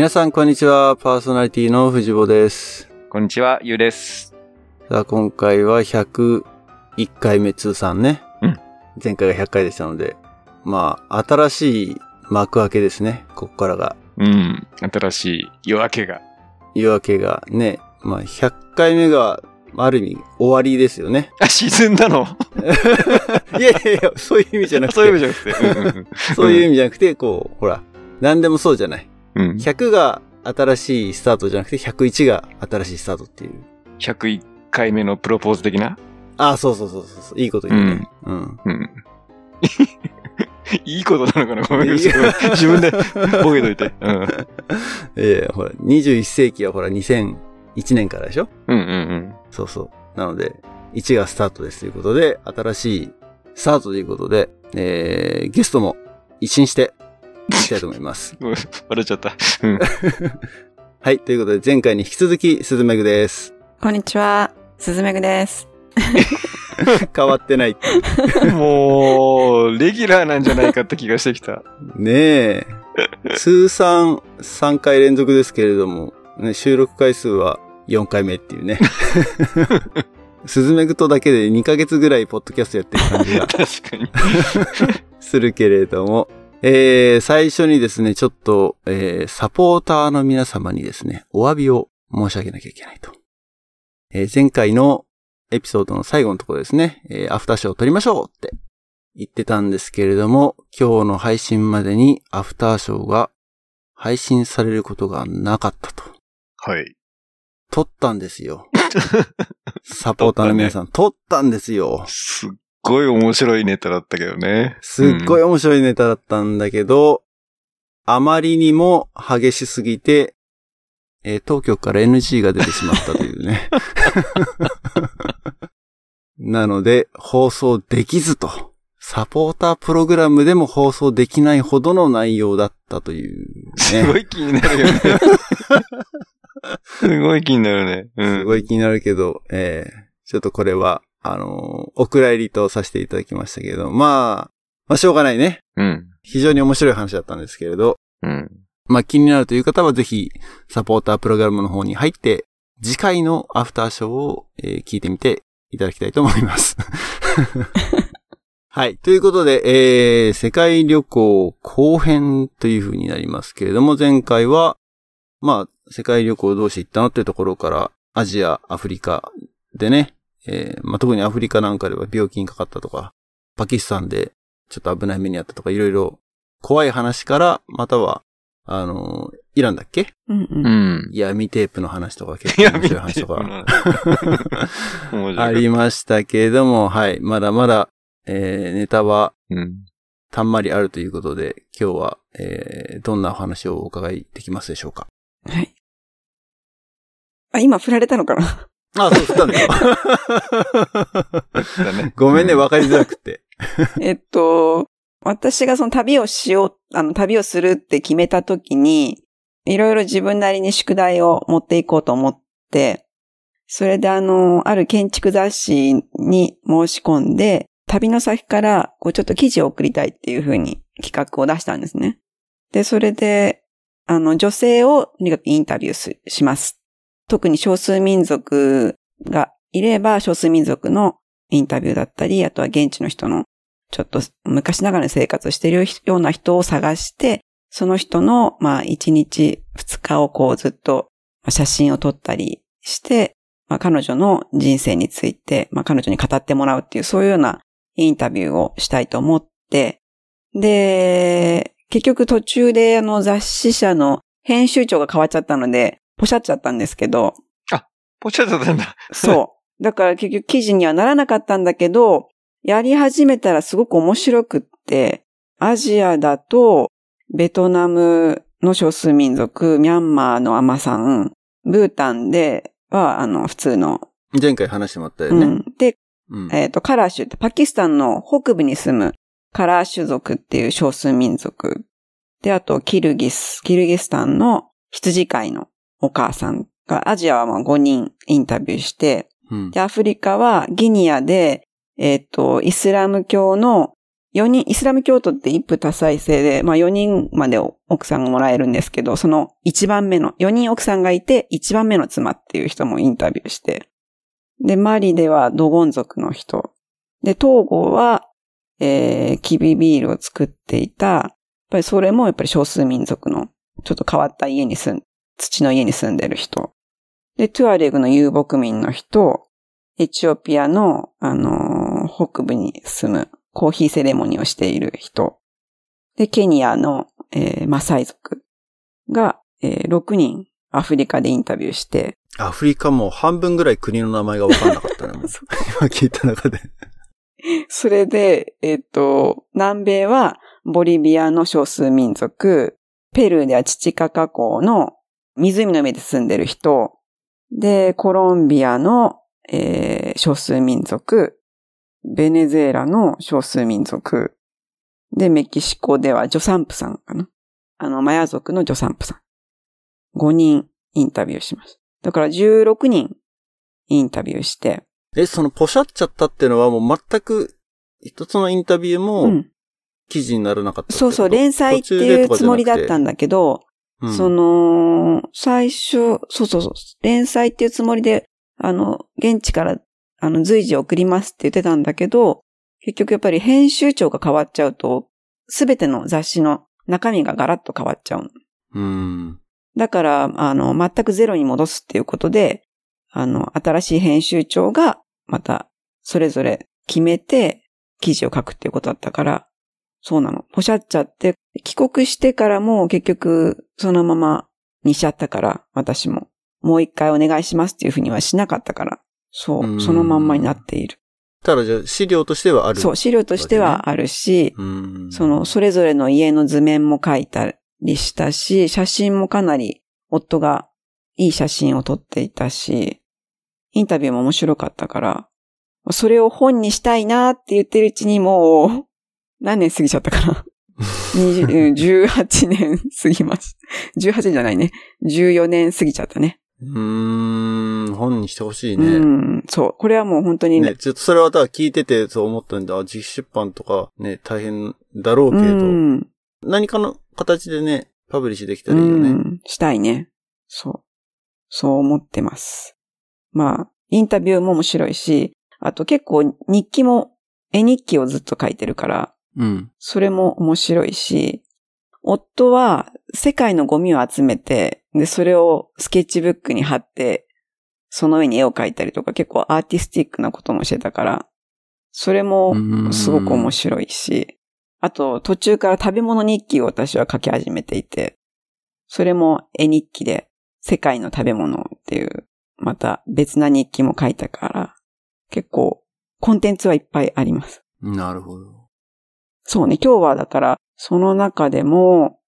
皆さん、こんにちは。パーソナリティの藤坊です。こんにちは、ゆうです。さあ、今回は101回目通算ね。うん前回が100回でしたので、まあ、新しい幕開けですね。ここからが。うん。新しい夜明けが。夜明けがね。まあ、100回目が、ある意味、終わりですよね。あ、沈んだの？いやいやいや、そういう意味じゃなくて。そういう意味じゃなくて。そういう意味じゃなくて、こう、ほら、何でもそうじゃない。うん。うん。100が新しいスタートじゃなくて、101が新しいスタートっていう。101回目のプロポーズ的な？ああ、そうそうそうそう。いいこと言うね。うん。うん。いいことなのかな？ごめんいや自分自分でボケといて。うん。ええほら、21世紀はほら、2001年からでしょ？うんうんそうそう。なので、1がスタートですということで、新しいスタートということで、えー、ゲストも一新していきたいと思います。うん。笑っちゃった。うん。はい。ということで、前回に引き続き、鈴めぐです。こんにちは、すずめぐです。変わってないっていうもう、レギュラーなんじゃないかって気がしてきた。ねえ。通算3回連続ですけれども、ね、収録回数は4回目っていうね。スズメグとだけで2ヶ月ぐらいポッドキャストやってる感じが確かに。するけれども、えー、最初にですね、ちょっと、えー、サポーターの皆様にですね、お詫びを申し上げなきゃいけないと。えー、前回のエピソードの最後のところですね、えー、アフターショーを撮りましょうって言ってたんですけれども、今日の配信までにアフターショーが配信されることがなかったと。はい。撮ったんですよ。サポーターの皆さん、撮ったんですよ。すっごい面白いネタだったけどね。すっごいい。面白いネタだったんだけど、あまりにも激しすぎて、えー当局から NG が出てしまったというね。なので、放送できずと。サポータープログラムでも放送できないほどの内容だったというね。すごい気になるよね。すごい気になるね。うん。すごい気になるけど、えーちょっとこれは、あのーお蔵入りとさせていただきましたけど、まあ、まあしょうがないね。うん。非常に面白い話だったんですけれど、うん。まあ気になるという方はぜひ、サポータープログラムの方に入って、次回のアフターショーを、えー聞いてみていただきたいと思います。はい。ということで、えー、世界旅行後編という風になりますけれども、前回は、まあ、世界旅行どうして行ったのっていうところから、アジア、アフリカでね、えーまあ、特にアフリカなんかでは病気にかかったとか、パキスタンでちょっと危ない目にあったとか、いろいろ怖い話から、または、あの、イランだっけ？うんうん。うん。闇テープの話とか結構面白い話とか。ありましたけれども、はい。まだまだ、えー、ネタはうん。たんまりあるということで、今日は、えー、どんなお話をお伺いできますでしょうか？はい。あ、今振られたのかな？あ、そう、振ったんだよ。ごめんね、うわかりづらくて。えっと、私がその旅をしよう、あの、旅をするって決めた時に、いろいろ自分なりに宿題を持っていこうと思って、それであの、ある建築雑誌に申し込んで、旅の先から、こう、ちょっと記事を送りたいっていうふうに企画を出したんですね。で、それで、あの、女性をとにかくインタビューすします。特に少数民族がいれば、少数民族のインタビューだったり、あとは現地の人の、ちょっと昔ながらに生活をしているような人を探して、その人の、まあ、1日2日をこうずっと写真を撮ったりして、まあ、彼女の人生について、まあ、彼女に語ってもらうっていう、そういうようなインタビューをしたいと思って、で、結局途中であの雑誌社の編集長が変わっちゃったので、ポシャっちゃったんですけど、ポチャだったんだ。そう。だから結局記事にはならなかったんだけど、やり始めたらすごく面白くって、アジアだと、ベトナムの少数民族、ミャンマーのアマさん、ブータンでは、あの、普通の、前回話してもらったよね。うん。で、うん。えっ、と、カラーシュってパキスタンの北部に住むカラーシュ族っていう少数民族。で、あと、キルギス、キルギスタンの羊飼いのお母さんが、アジアはまあ5人インタビューして、うん。で、アフリカはギニアで、えっ、と、イスラム教の4人、イスラム教徒って一夫多妻制で、まあ4人まで奥さんがもらえるんですけど、その1番目の、4人奥さんがいて1番目の妻っていう人もインタビューして、で、マリではドゴン族の人。で、トーゴは、えー、キビビールを作っていた、やっぱりそれもやっぱり少数民族の、ちょっと変わった家に住ん、土の家に住んでる人。で、トゥアレグの遊牧民の人、エチオピアの、あのー、北部に住むコーヒーセレモニーをしている人。で、ケニアの、えー、マサイ族が、えー、6人アフリカでインタビューして。アフリカも半分ぐらい国の名前がわかんなかったね。今聞いた中で。それで、えっ、ー、と、南米はボリビアの少数民族、ペルーではチチカカ港の湖の上で住んでる人、で、コロンビアの、えー、少数民族、ベネズエラの少数民族、で、メキシコではジョサンプさんかな。あの、マヤ族のジョサンプさん。5人インタビューします。だから16人インタビューして。え、そのポシャっちゃったっていうのはもう全く一つのインタビューも記事にならなかった、うん、そうそう、連載っていうつもりだったんだけど、うん、その、最初、そうそうそう、連載っていうつもりで、あの、現地からあの、随時送りますって言ってたんだけど、結局やっぱり編集長が変わっちゃうと、すべての雑誌の中身がガラッと変わっちゃうの。うん。だから、あの、全くゼロに戻すっていうことで、あの、新しい編集長が、また、それぞれ決めて、記事を書くっていうことだったから、そうなの。ポシャっちゃって、帰国してからも結局、そのままにしちゃったから、私も。もう一回お願いしますっていうふうにはしなかったから。そう、そのまんまになっている。ただじゃあ資料としてはある、そう、資料としてはあるし、その、それぞれの家の図面も書いたりしたし、写真もかなり夫がいい写真を撮っていたし、インタビューも面白かったから、それを本にしたいなって言ってるうちにもう、何年過ぎちゃったかな？18年過ぎます。18年じゃないね。14年過ぎちゃったね。うーん、本にしてほしいね。うん、そう。これはもう本当にね。ちょっとそれはただ聞いててそう思ったんだ。自費出版とかね、大変だろうけど、うん、何かの形でね、パブリッシュできたらいいよね。うん、したいね。そう。そう思ってます。まあ、インタビューも面白いし、あと結構日記も、絵日記をずっと書いてるから、うん。それも面白いし、夫は世界のゴミを集めて、で、それをスケッチブックに貼って、その上に絵を描いたりとか結構アーティスティックなこともしてたから、それもすごく面白いし、あと途中から食べ物日記を私は書き始めていて、それも絵日記で世界の食べ物っていう、また別な日記も書いたから、結構コンテンツはいっぱいあります。なるほど。そうね、今日はだからその中でも、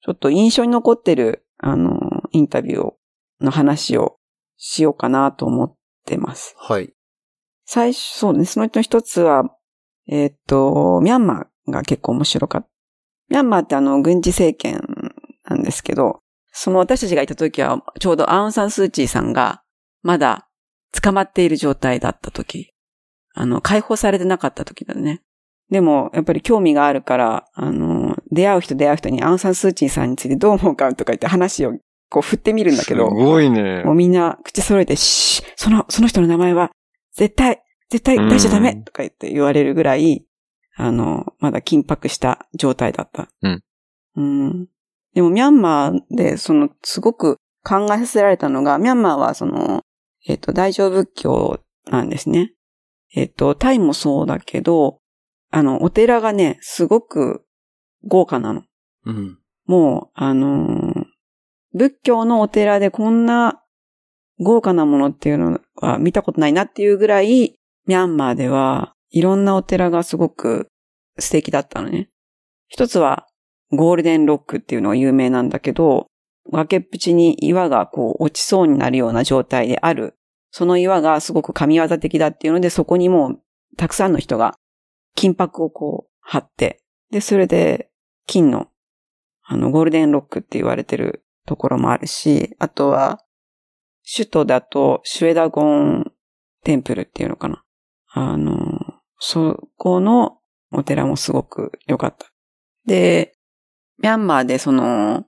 ちょっと印象に残ってる、あの、インタビューの話をしようかなと思ってます。はい。最初、そうね、その人の一つは、えー、っと、ミャンマーが結構面白かった。ミャンマーってあの、軍事政権なんですけど、その私たちがいた時は、ちょうどアウンサンスーチーさんが、まだ捕まっている状態だった時。あの、解放されてなかった時だね。でも、やっぱり興味があるから、あの、出会う人出会う人にアンサンスーチンさんについてどう思うかとか言って話をこう振ってみるんだけど。すごいね。もうみんな口揃えて、しその、その人の名前は、絶対、絶対出しちゃダメとか言って言われるぐらい、あの、まだ緊迫した状態だった。うん。うん。でもミャンマーで、その、すごく考えさせられたのが、ミャンマーはその、えっ、ー、と、大乗仏教なんですね。えっ、ー、と、タイもそうだけど、あの、お寺がね、すごく豪華なの。うん。もう、あのー、仏教のお寺でこんな豪華なものっていうのは見たことないなっていうぐらい、ミャンマーではいろんなお寺がすごく素敵だったのね。一つはゴールデンロックっていうのが有名なんだけど、崖っぷちに岩がこう落ちそうになるような状態である。その岩がすごく神業的だっていうので、そこにもうたくさんの人が金箔をこう貼って、で、それで金のあのゴールデンロックって言われてるところもあるし、あとは首都だとシュエダゴンテンプルっていうのかな。あの、そこのお寺もすごく良かった。で、ミャンマーでその、やっ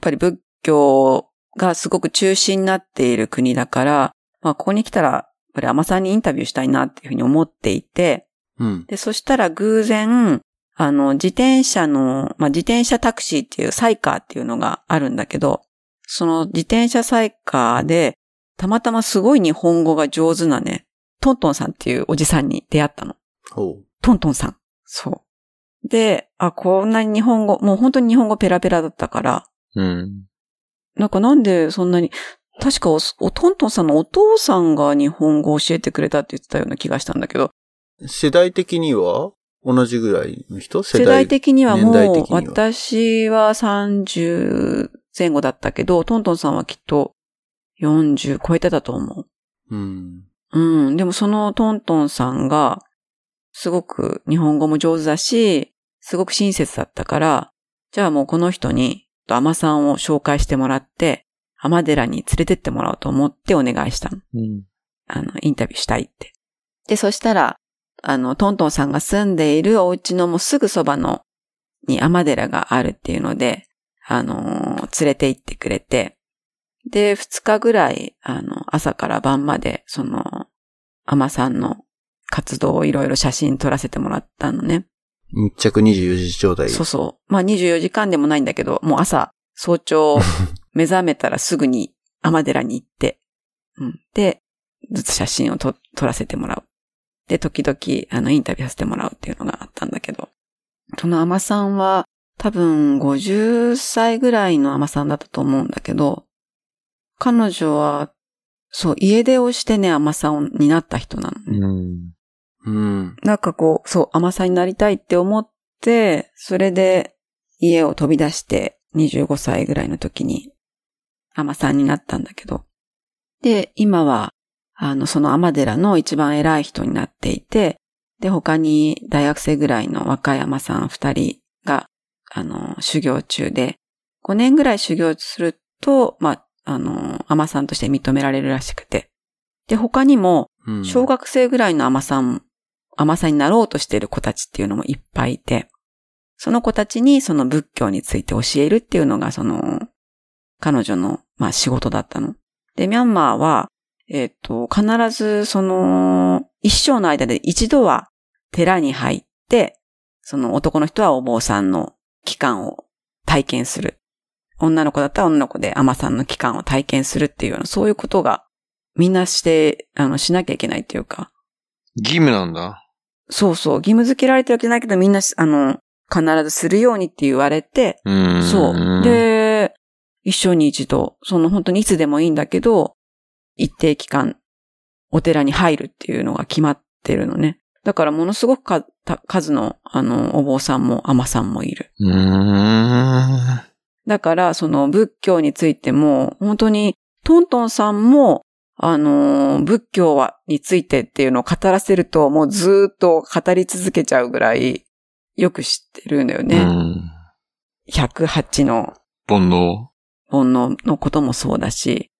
ぱり仏教がすごく中心になっている国だから、まあここに来たら、やっぱり甘さんにインタビューしたいなっていうふうに思っていて、うん。で、そしたら偶然、あの、自転車の、まあ、自転車タクシーっていうサイカーっていうのがあるんだけど、その自転車サイカーで、たまたますごい日本語が上手なね、トントンさんっていうおじさんに出会ったの。トントンさん。そう。で、あ、こんなに日本語、もう本当に日本語ペラペラだったから、うん。なんかなんでそんなに、確かお、おトントンさんのお父さんが日本語を教えてくれたって言ってたような気がしたんだけど、世代的には同じぐらいの人？世代的にはもう私は30前後だったけど、トントンさんはきっと40超えてたと思うん。う。うん。でもそのトントンさんが、すごく日本語も上手だし、すごく親切だったから、じゃあもうこの人に、アマさんを紹介してもらって、浜寺に連れてってもらおうと思ってお願いしたの。うん。あの、インタビューしたいって。で、そしたら、あの、トントンさんが住んでいるお家のもうすぐそばの、に天寺があるっていうので、あのー連れて行ってくれて、で、二日ぐらい、あの、朝から晩まで、その、天さんの活動をいろいろ写真撮らせてもらったのね。密着24時状態。そうそう。まあ24時間でもないんだけど、もう朝、早朝、目覚めたらすぐに天寺に行って、うん。で、ずつ写真を撮撮らせてもらう。で、時々、あの、インタビューさせてもらうっていうのがあったんだけど、その天さんは、多分50歳ぐらいの天さんだったと思うんだけど、彼女は、そう、家出をしてね、天さんになった人なのね。うん。うん。なんかこう、そう、甘さになりたいって思って、それで家を飛び出して25歳ぐらいの時に甘さんになったんだけど。で、今は、あの、その甘寺の一番偉い人になっていて、で、他に大学生ぐらいの若い甘さん二人が、あの、修行中で、5年ぐらい修行すると、まあ、あの、甘さんとして認められるらしくて。で、他にも、うん小学生ぐらいの甘さん、甘さになろうとしている子たちっていうのもいっぱいいて、その子たちにその仏教について教えるっていうのがその、彼女の、まあ仕事だったの。で、ミャンマーは、えっ、と、必ずその、一生の間で一度は寺に入って、その男の人はお坊さんの期間を体験する。女の子だったら女の子で甘さんの期間を体験するっていうような、そういうことがみんなして、あの、しなきゃいけないっていうか、義務なんだ。そうそう、義務付けられてるわけじゃないけど、みんなし、あの、必ずするようにって言われて、うん。そう。、で、一生に一度、その本当にいつでもいいんだけど、一定期間、お寺に入るっていうのが決まってるのね。だからものすごく数の、あの、お坊さんも甘さんもいる。だから、その仏教についても、本当に、トントンさんも、あのー、仏教は、についてっていうのを語らせると、もうずーっと語り続けちゃうぐらい、よく知ってるんだようね。ん。108の煩悩。煩悩のこともそうだし、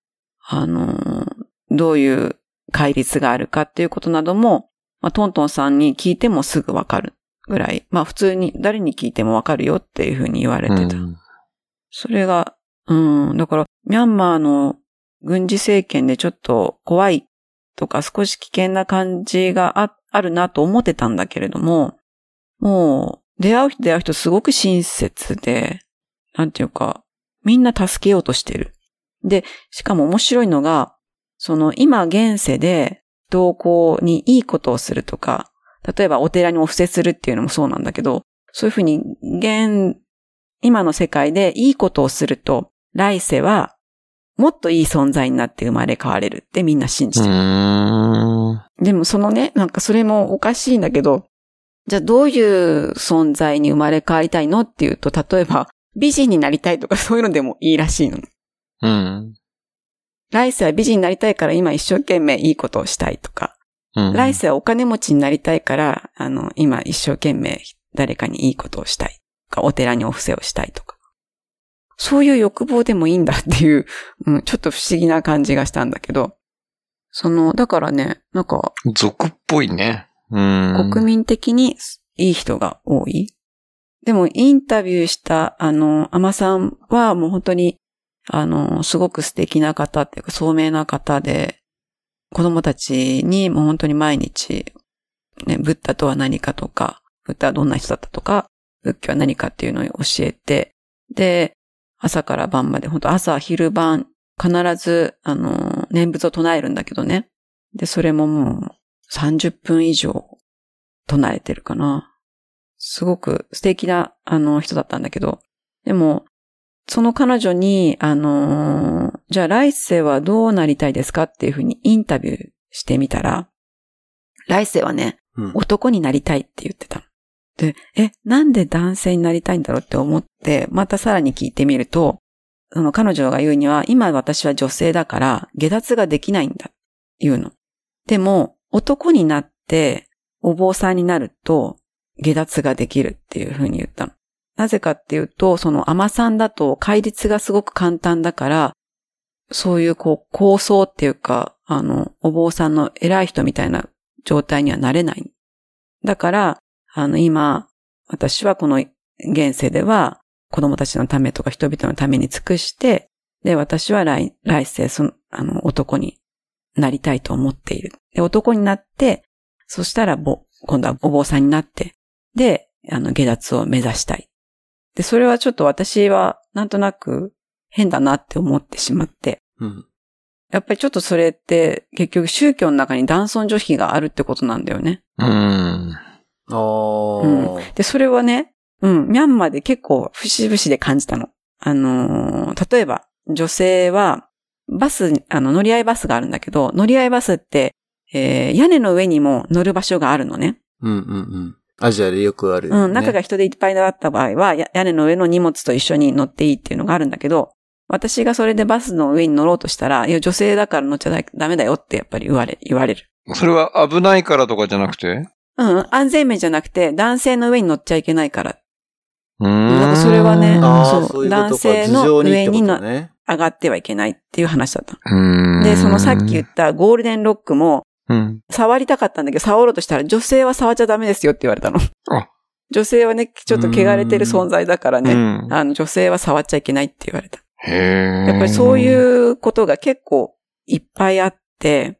あのー、どういう戒律があるかっていうことなども、まあ、トントンさんに聞いてもすぐわかるぐらい、まあ普通に誰に聞いてもわかるよっていうふうに言われてた。うんそれが、うん、だから、ミャンマーの軍事政権でちょっと怖いとか少し危険な感じがああるなと思ってたんだけれども、もう、出会う人出会う人すごく親切で、なんていうか、みんな助けようとしてる。で、しかも面白いのが、その今現世で同行にいいことをするとか、例えばお寺にお布施するっていうのもそうなんだけど、そういうふうに現、今の世界でいいことをすると、来世はもっといい存在になって生まれ変われるってみんな信じうてる。でもそのね、なんかそれもおかしいんだけど、じゃあどういう存在に生まれ変わりたいのっていうと、例えば美人になりたいとかそういうのでもいいらしいの。うん。来世は美人になりたいから今一生懸命いいことをしたいとか、うん。来世はお金持ちになりたいから、あの、今一生懸命誰かにいいことをしたいとか、お寺にお布施をしたいとか。そういう欲望でもいいんだっていう、うん、ちょっと不思議な感じがしたんだけど、その、だからね、なんか、俗っぽいね。うん。国民的にいい人が多い。でも、インタビューした、あの、アマさんはもう本当に、あの、すごく素敵な方っていうか、聡明な方で、子供たちにもう本当に毎日、ね、ブッダとは何かとか、ブッダはどんな人だったとか、仏教は何かっていうのを教えて、で、朝から晩まで、本当朝、昼晩、必ず、あの、念仏を唱えるんだけどね。で、それももう30分以上唱えてるかな。すごく素敵な、あの、人だったんだけど。でも、その彼女に、あのーじゃあ来世はどうなりたいですかっていうふうにインタビューしてみたら、来世はね、うん。男になりたいって言ってたの。で、え、なんで男性になりたいんだろうって思って、またさらに聞いてみると、その彼女が言うには、今私は女性だから下脱ができないんだ、言うの。でも、男になって、お坊さんになると、下脱ができるっていうふうに言ったの。なぜかっていうと、その甘さんだと戒律がすごく簡単だから、そういうこう構想っていうか、あの、お坊さんの偉い人みたいな状態にはなれない。だから、あの、今、私はこの現世では、子供たちのためとか人々のために尽くして、で、私は来、来世、その、あの、男になりたいと思っている。で、男になって、そしたら、ぼ、今度はお坊さんになって、で、あの、下脱を目指したい。で、それはちょっと私は、なんとなく変だなって思ってしまって、うん。やっぱりちょっとそれって、結局宗教の中に男尊女卑があるってことなんだよね。うん。ああ。で、それはね、うん、ミャンマーで結構節々で感じたの。あのー例えば、女性は、バス、あの、乗り合いバスがあるんだけど、乗り合いバスって、えー屋根の上にも乗る場所があるのね。うんうんうん。アジアでよくある、ね。うん、中が人でいっぱいだった場合は、や屋根の上の荷物と一緒に乗っていいっていうのがあるんだけど、私がそれでバスの上に乗ろうとしたら、いや、女性だから乗っちゃダメだよってやっぱり言われ、言われる。それは危ないからとかじゃなくて？うん、安全面じゃなくて、男性の上に乗っちゃいけないから。うーん。なんかそれはねそう。男性の頭上にって上にの。上がってはいけないっていう話だった。うーん。で、そのさっき言ったゴールデンロックも、うん。触りたかったんだけど、触ろうとしたら、女性は触っちゃダメですよって言われたの。あ女性はね、ちょっと汚れてる存在だからね、うん。あの、女性は触っちゃいけないって言われた。へえ。やっぱりそうう。いうことが結構いっぱいあって、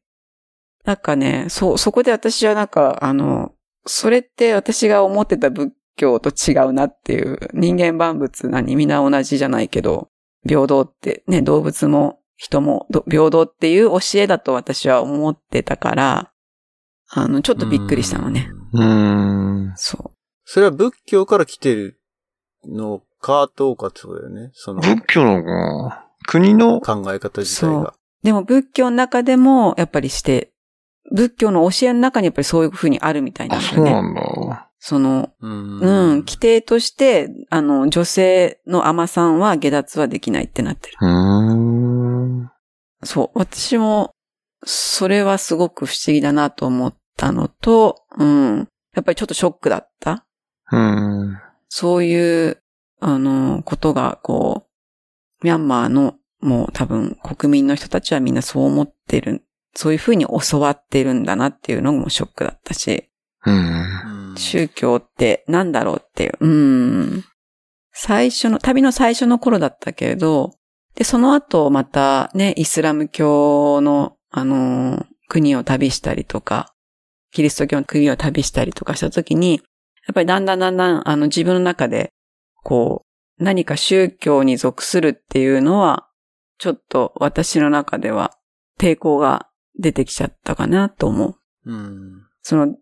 なんかね、そう、そこで私はなんか、あの、それって私が思ってた仏教と違うなっていう、人間万物何皆同じじゃないけど、平等ってね、動物も人もど平等っていう教えだと私は思ってたから、あの、ちょっとびっくりしたのね。うん。うーん。そそれは仏教から来てるのかどうかってことだよね。その仏教の国の、考え方自体が。う。でも仏教の中でも、やっぱりして、仏教の教えの中にやっぱりそういうふうにあるみたいなんあ、だよね。そうなんだ。その、うんうん、規定として、あの、女性の甘さんは下脱はできないってなってる。うーん。そう。私も、それはすごく不思議だなと思ったのと、うん。やっぱりちょっとショックだった。うん。そういう、あの、ことが、こう、ミャンマーの、もう多分国民の人たちはみんなそう思ってる。そういうふうに教わってるんだなっていうのもショックだったし、うん。うん宗教ってなんだろうっていう。うん。最初の、旅の最初の頃だったけれど、で、その後またね、イスラム教の、あのー国を旅したりとか、キリスト教の国を旅したりとかしたときに、やっぱりだんだんだんだん、あの、自分の中で、こう、何か宗教に属するっていうのは、ちょっと私の中では抵抗が出てきちゃったかなと思う。うん。その、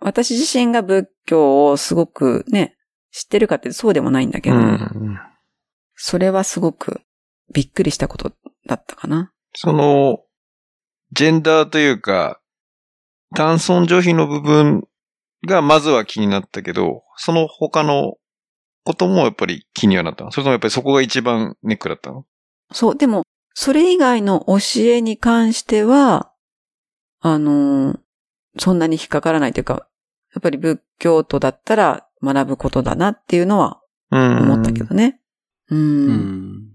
私自身が仏教をすごくね、知ってるかってそうでもないんだけど、うん。それはすごくびっくりしたことだったかな。その、ジェンダーというか、男尊女卑の部分がまずは気になったけど、その他のこともやっぱり気にはなったの？それともやっぱりそこが一番ネックだったの？そう、でも、それ以外の教えに関しては、あのーそんなに引っかからないというか、やっぱり仏教徒だったら学ぶことだなっていうのはうん。思ったけどね。うん。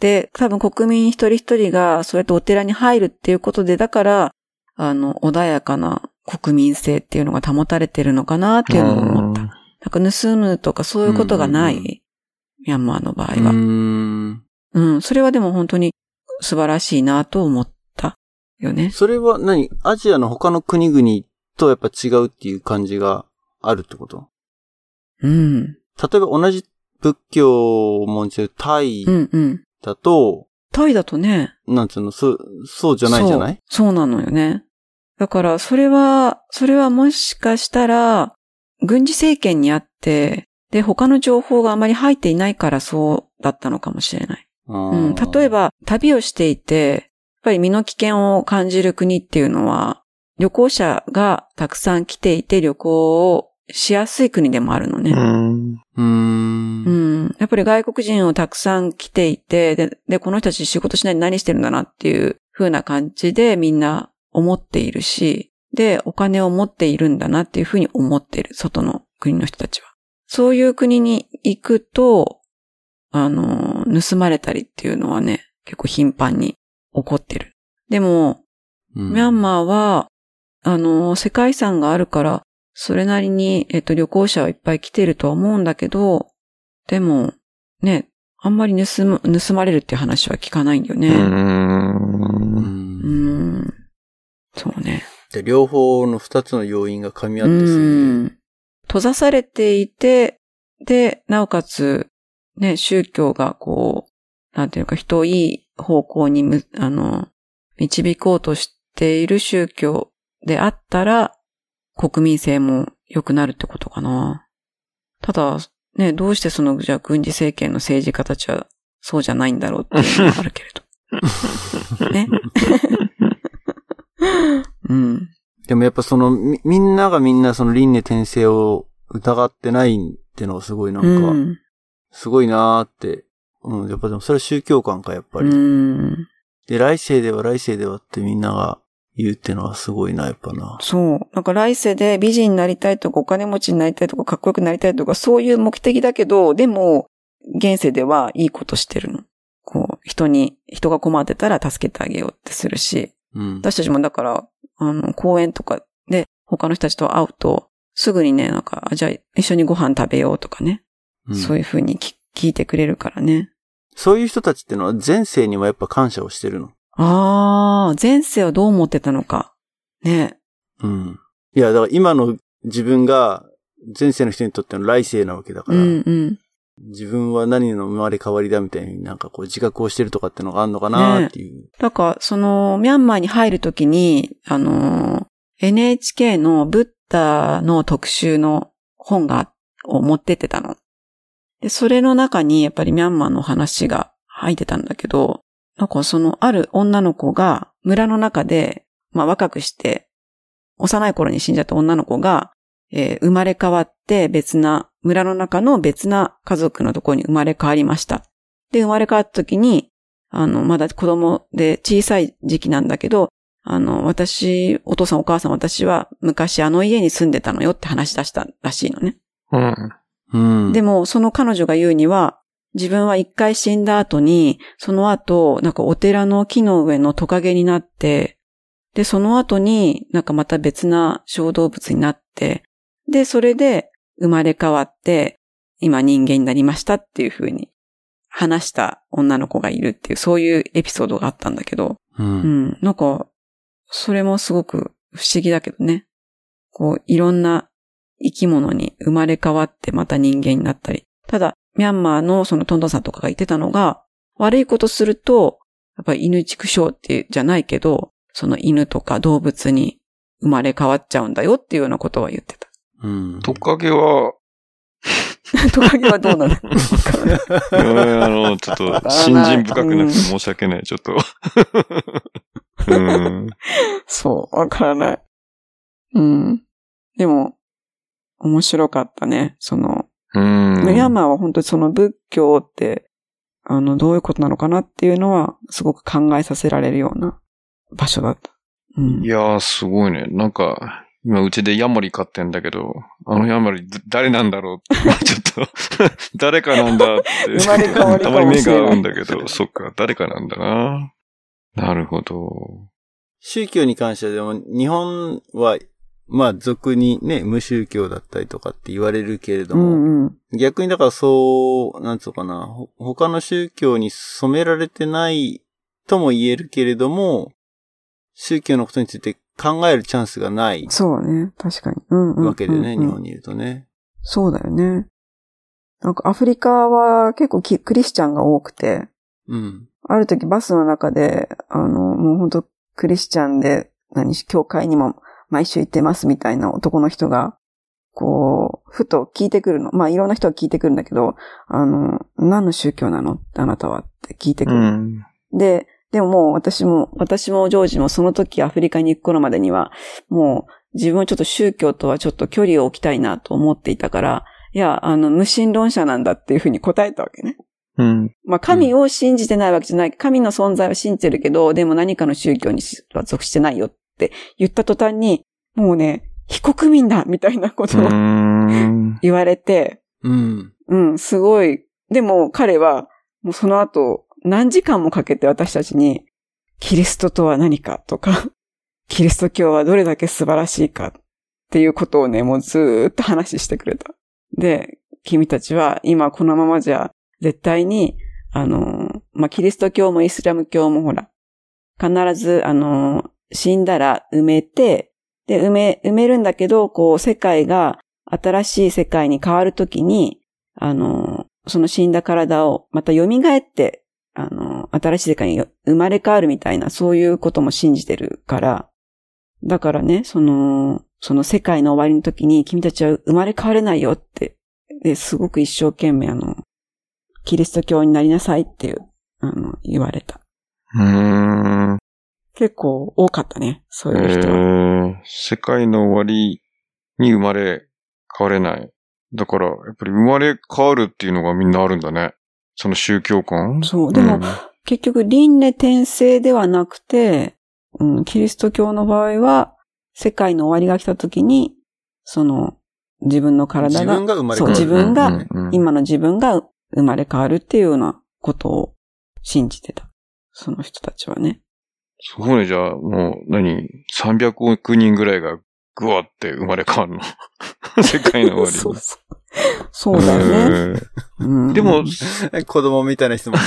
うん。で、多分国民一人一人がそうやってお寺に入るっていうことで、だから、あの、穏やかな国民性っていうのが保たれてるのかなっていうのを思った。なんか盗むとかそういうことがない、ミャンマーの場合うは。ーん。うん、それはでも本当に素晴らしいなと思ったよね。それは何？アジアの他の国々とやっぱ違うっていう感じがあるってこと？うん。例えば同じ仏教を持ってるタイうんうん。だと、タイだとね。なんつうの、そう、そうじゃないじゃない？そうそうなのよね。だから、それは、それはもしかしたら、軍事政権にあって、で、他の情報があまり入っていないからそうだったのかもしれない。うん、例え、ば、旅をしていて、やっぱり身の危険を感じる国っていうのは、旅行者がたくさん来ていて旅行をしやすい国でもあるのね。うん。うーん。うん。やっぱり外国人をたくさん来ていて、で、で、この人たち仕事しないで何してるんだなっていう風な感じでみんな思っているし、で、お金を持っているんだなっていう風に思っている、外の国の人たちは。そういう国に行くと、あの、盗まれたりっていうのはね、結構頻繁に起こってる。でも、うんミャンマーは、あの、世界遺産があるから、それなりに、えっと、旅行者はいっぱい来てるとは思うんだけど、でも、ね、あんまり盗む、盗まれるっていう話は聞かないんだよう。ね。うんうんん。そうね。で両方の二つの要因が噛み合うってする。ん。閉ざされていて、で、なおかつ、ね、宗教がこう、なんていうか人をいい方向にむ、あの、導こうとしている宗教であったら、国民性も良くなるってことかな。ただ、ね、どうしてその、じゃあ軍事政権の政治家たちはそうじゃないんだろうっていうのがあるけれど。ね。うん。でもやっぱその、み、みんながみんなその輪廻転生を疑ってないってのがすごいなんか、うん。すごいなーって。うん、やっぱでもそれは宗教観か、やっぱり。うん。で、来世では来世ではってみんなが言うってのはすごいな、やっぱな。そう。なんか来世で美人になりたいとかお金持ちになりたいとかかっこよくなりたいとかそういう目的だけど、でも、現世ではいいことしてるの。こう、人に、人が困ってたら助けてあげようってするし、うん。私たちもだから、あの、公園とかで他の人たちと会うと、すぐにね、なんか、あじゃあ一緒にご飯食べようとかね、うんそういうふうに聞聞いてくれるからね。そういう人たちってのは前世にもやっぱ感謝をしてるの？ああ、前世はどう思ってたのか。ね。うん。いや、だから今の自分が前世の人にとっての来世なわけだから、うんうん。自分は何の生まれ変わりだみたいになんかこう自覚をしてるとかってのがあるのかなっていう。だから、その、ミャンマーに入るときに、あの、NHK のブッダの特集の本が、を持ってってたの。で、それの中に、やっぱりミャンマーの話が入ってたんだけど、なんかその、ある女の子が、村の中で、まあ若くして、幼い頃に死んじゃった女の子が、えー生まれ変わって別な、村の中の別な家族のところに生まれ変わりました。で、生まれ変わった時に、あの、まだ子供で小さい時期なんだけど、あの、私、お父さんお母さん私は昔あの家に住んでたのよって話し出したらしいのね。うん。うん。でも、その彼女が言うには、自分は一回死んだ後に、その後、なんかお寺の木の上のトカゲになって、で、その後になんかまた別な小動物になって、で、それで生まれ変わって、今人間になりましたっていう風に話した女の子がいるっていう、そういうエピソードがあったんだけど、う。うんん、なんか、それもすごく不思議だけどね。こう、いろんな生き物に生まれ変わってまた人間になったり。ただ、ミャンマーのそのトントンさんとかが言ってたのが、悪いことすると、やっぱり犬畜生ってじゃないけど、その犬とか動物に生まれ変わっちゃうんだよっていうようなことは言ってた。うん。トカゲは、トカゲはどうなの？あの、ちょっと、信心深くなくて申し訳ない。ちょっと。うん。そう、わからない。うん。でも、面白かったね。その、うん。ミャンマーは本当にその仏教って、あの、どういうことなのかなっていうのは、すごく考えさせられるような場所だった。うんい。やー、すごいね。なんか、今うちでヤモリ飼ってんだけど、あのヤモリだ誰なんだろうって、今 ちょっと、誰かなんだって。たまに目が合うんだけど、そっか、誰かなんだな。なるほど。宗教に関してはでも、日本はまあ、俗にね、無宗教だったりとかって言われるけれどうも、んうん。逆にだからそう、なんつうのかな、ほ他の宗教に染められてないとも言えるけれども、宗教のことについて考えるチャンスがないそうね。確かに。うんうんうんうん。わけでね、日本にいるとね。そうだよね。なんかアフリカは結構キクリスチャンが多くて、うん。ある時バスの中で、あの、もう本当クリスチャンで、何し、教会にも毎週行ってますみたいな男の人が、こう、ふと聞いてくるの。まあ、いろんな人が聞いてくるんだけど、あの、何の宗教なの？あなたはって聞いてくうる。ん。で、でももう私も、私もジョージもその時アフリカに行く頃までには、もう自分はちょっと宗教とはちょっと距離を置きたいなと思っていたから、いや、あの、無神論者なんだっていうふうに答えたわけね。うん。まあ、神を信じてないわけじゃない。神の存在は信じてるけど、でも何かの宗教には属してないよって言った途端に、もうね、非国民だみたいなこうとをん。言われて、うん。うん、すごい。でも彼は、もうその後、何時間もかけて私たちに、キリストとは何かとか、キリスト教はどれだけ素晴らしいかっていうことをね、もうずーっと話してくれた。で、君たちは今このままじゃ絶対に、あの、まあ、キリスト教もイスラム教もほら、必ず、あの、死んだら埋めて、で、埋め、埋めるんだけど、こう、世界が新しい世界に変わるときに、あの、その死んだ体をまた蘇って、あの、新しい世界に生まれ変わるみたいな、そういうことも信じてるから、だからね、その、その世界の終わりの時に君たちは生まれ変われないよって、ですごく一生懸命あの、キリスト教になりなさいっていう、あの、言われた。うん。結構多かったね、そうえいう人は。ー、世界の終わりに生まれ変われない。だから、やっぱり生まれ変わるっていうのがみんなあるんだね。その宗教観？そう。でも、うん結局、輪廻転生ではなくて、うん、キリスト教の場合は、世界の終わりが来た時に、その、自分の体が、自分が生まれそう、変わる。自分が、うんうん今の自分が生まれ変わるっていうようなことを信じてた。その人たちはね。すごいね、じゃあ、もう、何 ?300 億人ぐらいがぐわって生まれ変わるの？世界の終わりに。そうそう。そうだよね。でも、子供みたいな質問。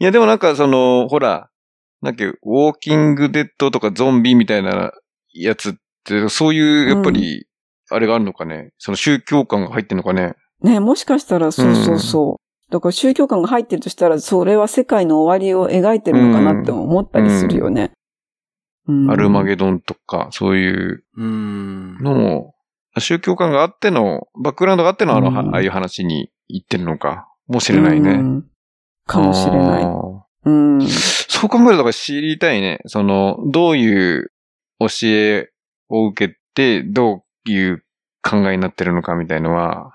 いやでもなんかその、ほら、なんか、ウォーキングデッドとかゾンビみたいなやつって、そういう、やっぱり、あれがあるのかね？その宗教観が入ってんのかね？ね、もしかしたら、そうそうそう。だから宗教観が入ってるとしたら、それは世界の終わりを描いてるのかなって思ったりするよね。うんアルマゲドンとか、そういううん。のも、宗教観があっての、バックグラウンドがあってのあの、うんああいう話に行ってるのかもしれないね。うんかもしれない。そう考えると知りたいね。その、どういう教えを受けて、どういう考えになってるのかみたいのは、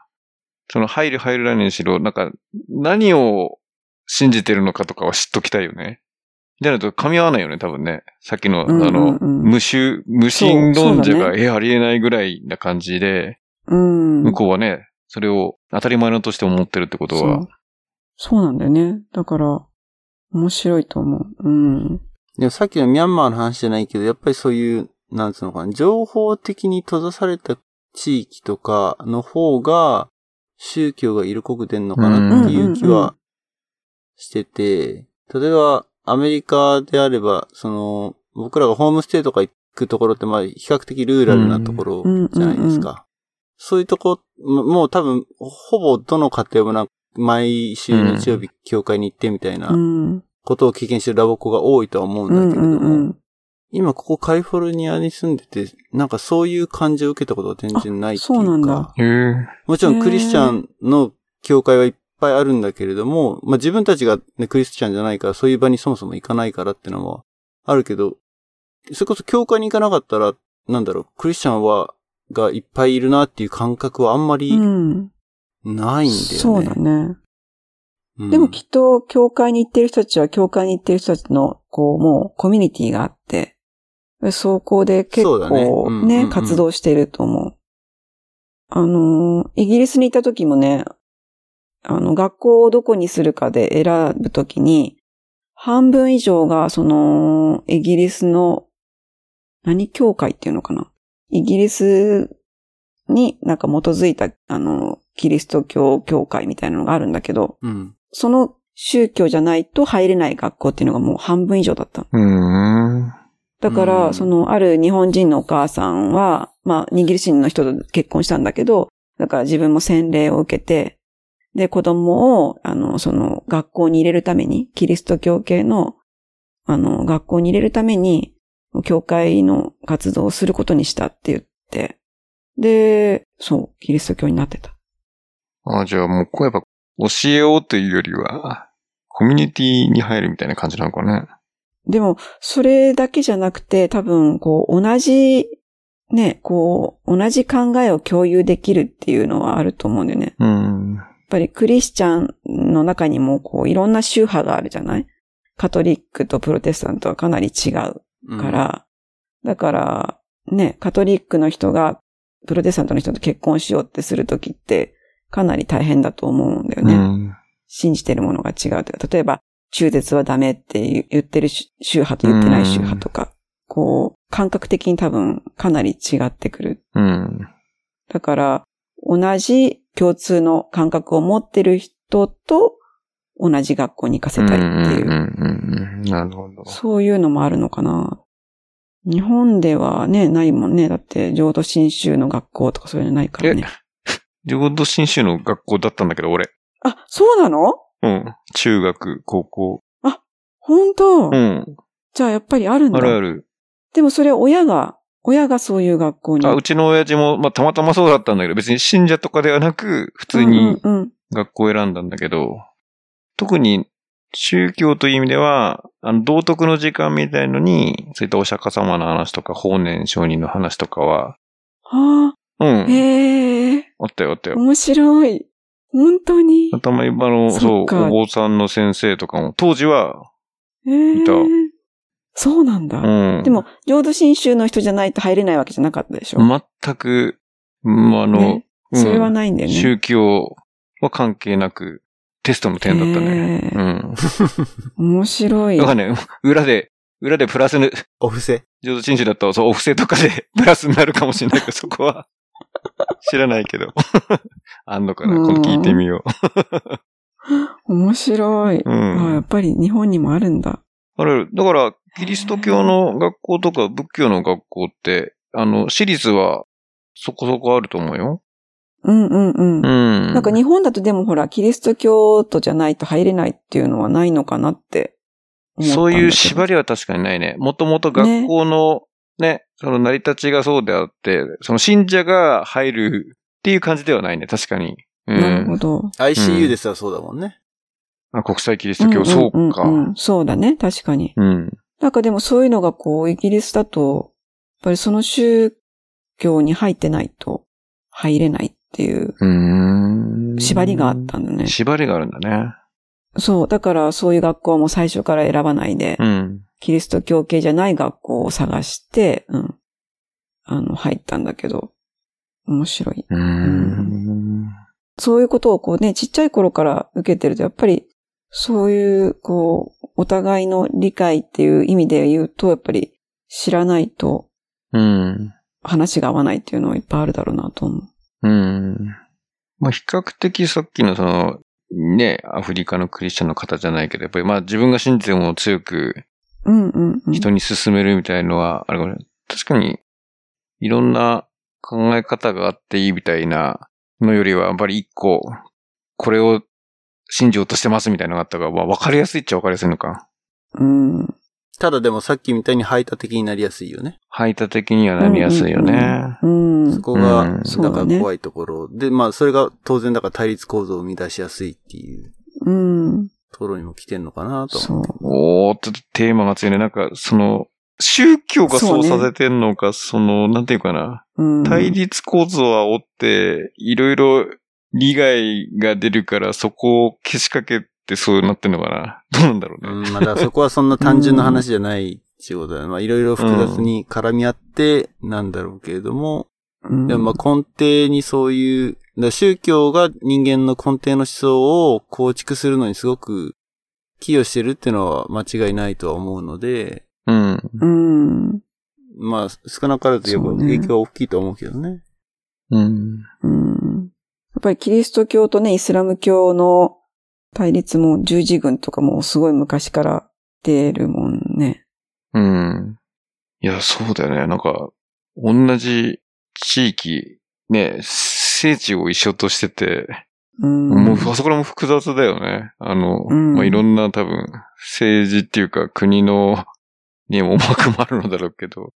その入る入るらにしろ、なんか、何を信じてるのかとかは知っときたいよね。じゃないと噛み合わないよね、多分ね。さっきの、うんうんうんあの、無宗、無神論者が、そうそうだえ、ありえないぐらいな感じで、うん。向こうはね、それを当たり前のとして思ってるってことはそう、。そうなんだよね。だから、面白いと思う。うん。でもさっきのミャンマーの話じゃないけど、やっぱりそういう、なんつうのかな、情報的に閉ざされた地域とかの方が、宗教が色濃く出んのかなっていう気はしてて、例えばアメリカであれば、その、僕らがホームステイとか行くところって、まあ、比較的ルーラルなところじゃないですか。そういうとこ、ももう多分、ほぼどの家庭もなんか毎週日曜日教会に行ってみたいなうん。ことを経験してるラボコが多いとは思うんだけれども、今ここカリフォルニアに住んでて、なんかそういう感じを受けたことは全然ないっていうか。そうなんだ。もちろんクリスチャンの教会はいっぱいあるんだけれども、まあ自分たちが、ね、クリスチャンじゃないから、そういう場にそもそも行かないからってのはあるけど、それこそ教会に行かなかったら、なんだろう、クリスチャンは、がいっぱいいるなっていう感覚はあんまりうん。ないんだよね。そうだね。うんでもきっと、教会に行ってる人たちは、教会に行ってる人たちの、こう、もう、コミュニティがあって、そこで結構うんうんね、うん活動していると思う。あのー、イギリスに行った時もね、あの、学校をどこにするかで選ぶときに、半分以上が、その、イギリスの何教会っていうのかな？イギリスになんか基づいた、あの、キリスト教教会みたいなのがあるんだけど、うん。その宗教じゃないと入れない学校っていうのがもう半分以上だったの。うーん。だかうんら、その、ある日本人のお母さんは、まあ、イギリス人の人と結婚したんだけど、だから自分も洗礼を受けて、で、子供を、あの、その、学校に入れるために、キリスト教系の、あの、学校に入れるために、教会の活動をすることにしたって言って、で、そう、キリスト教になってた。あじゃあもう、こうやっぱ、教えようというよりは、コミュニティに入るみたいな感じなのかね。でも、それだけじゃなくて、多分、こう、同じ、ね、こう、同じ考えを共有できるっていうのはあると思うんだよね。うん。やっぱりクリスチャンの中にも、こう、いろんな宗派があるじゃない？カトリックとプロテスタントはかなり違ううんから、だから、ね、カトリックの人が、プロテスタントの人と結婚しようってするときって、かなり大変だと思うんだよね。うん。信じてるものが違うとか。例えば、中絶はダメって言ってる宗派と言ってない宗派とか、こう、感覚的に多分かなり違ってくる。うん。だから、同じ共通の感覚を持ってる人と同じ学校に行かせたいっていう、うんうんうんうん。なるほど。そういうのもあるのかな。日本ではね、ないもんね。だって、浄土真宗の学校とかそういうのないからね。浄土真宗の学校だったんだけど、俺。あ、そうなの？うん。中学、高校。本当、うん。じゃあやっぱりあるんだ。あるある。でもそれ親が、親がそういう学校に？あ、うちの親父も、まあ、たまたまそうだったんだけど、別に信者とかではなく、普通にうんうんうん学校を選んだんだけど、特に宗教という意味では、あの、道徳の時間みたいのに、そういったお釈迦様の話とか、法然上人の話とかは、はうん。あ、へえ、あったよ、あったよ。面白い。本当に？頭今の、そそう、お坊さんの先生とかも、当時は、いたそうなんだ。うん。でも、浄土真宗の人じゃないと入れないわけじゃなかったでしょ？全く、うんあの、ねうんそれはないんだよね。宗教は関係なく、テストの点だったね。へうん。面白い。だからね、裏で、裏でプラスの、お布施？浄土真宗だと、そう、お布施とかでプラスになるかもしれないけど、そこは、知らないけど。あんのかな？うん今度聞いてみよ 面白い。う。うあやっん。ぱり日本にもあるんだ。あれ、だから、キリスト教の学校とか仏教の学校って、あの、私立はそこそこあると思うよ。うんうんうん。うん。なんか日本だとでもほら、キリスト教徒じゃないと入れないっていうのはないのかなって思ったんだけど。そういう縛りは確かにないね。もともと学校のね、その成り立ちがそうであって、その信者が入るっていう感じではないね、確かに。うん。なるほど。ICU ですらそうだもんね。あ国際キリスト教、そうか。んんんそうだね、確かに。うん。なんかでもそういうのがこう、イギリスだと、やっぱりその宗教に入ってないと入れないっていううーん。縛りがあったんだね。縛りがあるんだね。そう、だからそういう学校も最初から選ばないで、うん。キリスト教系じゃない学校を探して、うん。あの、入ったんだけど、面白い。うーん。そういうことをこうね、ちっちゃい頃から受けてると、やっぱり、そういう、こう、お互いの理解っていう意味で言うと、やっぱり知らないとうん。話が合わないっていうのはいっぱいあるだろうなと思う。うん。まあ、比較的さっきのその、ね、アフリカのクリスチャンの方じゃないけど、やっぱりまあ自分が信じてるも強くうんうんうん。人に進めるみたいのは、あれかもしれない確かに、いろんな考え方があっていいみたいなのよりは、やっぱり一個、これを信じようとしてますみたいなのがあったから、まあ、わかりやすいっちゃわかりやすいのか。うん。ただでもさっきみたいに排他的になりやすいよね。排他的にはなりやすいよね。うん。うんそこが、うんだから怖いところ。で、まあそれが当然だから対立構造を生み出しやすいっていううん。ところにも来てんのかなとそ思う。う。おー、ちょっとテーマが強いね。なんか、その、宗教がそうさせてんのか、その、なんていうかな。うん。対立構造は追って、いろいろ利害が出るから、そこをけしかけてそうなってんのかな。どうなんだろうね。うん、まあだそこはそんな単純な話じゃないっていうことだよね。まあいろいろ複雑に絡み合ってなんだろうけれども、うんでもまあ根底にそういう、宗教が人間の根底の思想を構築するのにすごく寄与してるっていうのは間違いないとは思うので、うん。うん。まあ、少なからずやっぱ影響は大きいと思うけどね。うん。うん。やっぱりキリスト教とね、イスラム教の対立も十字軍とかもすごい昔から出るもんね。うん。いや、そうだよね。なんか、同じ地域、ね、聖地を一緒としてて、うん。もう、あそこらも複雑だよね。あの、うんまあ、いろんな多分、政治っていうか国の、にも思惑もあるのだろうけど、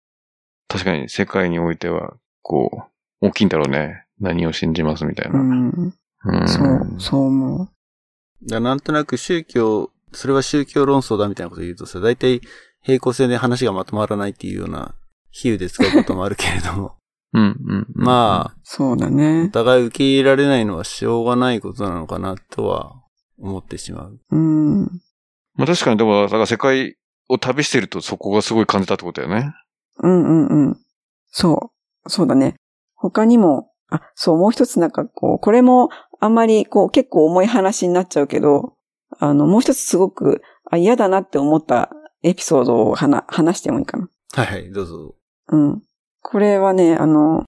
確かに世界においては、こう、大きいんだろうね。何を信じますみたいうな。ん。うんそう、そう思だからなんとなく宗教、それは宗教論争だみたいなことを言うとさ、大体平行線で話がまとまらないっていうような比喩で使うこともあるけれども。うん、うん。まあ、う。そうだおね。互い受け入れられないのはしょうがないことなのかなとは思ってしまう。うん。まあ確かに、でも、だから世界を旅してるとそこがすごい感じたってことだよね。うんうんうん。そう。そうだね。他にも、あ、そう、もう一つなんかこう、これもあんまりこう結構重い話になっちゃうけど、あの、もう一つすごく、あ、嫌だなって思ったエピソードを話話してもいいかな。はいはい、どうぞ。うん。これはね、あの、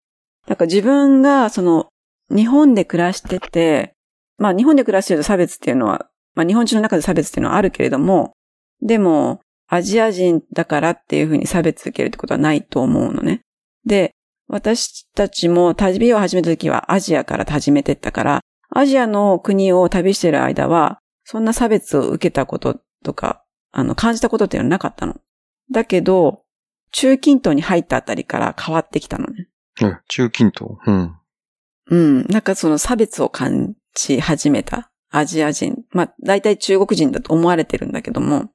なんか自分がその、日本で暮らしてて、まあ日本で暮らしてると差別っていうのは、まあ日本人の中で差別っていうのはあるけれども、でも、アジア人だからっていうふうに差別受けるってことはないと思うのね。で、私たちも旅を始めた時はアジアから始めてったから、アジアの国を旅してる間は、そんな差別を受けたこととか、あの、感じたことっていうのはなかったの。だけど、中近東に入ったあたりから変わってきたのね。うん。中近東？うん。うん。なんかその差別を感じ始めたアジア人。まあ、大体中国人だと思われてるんだけども。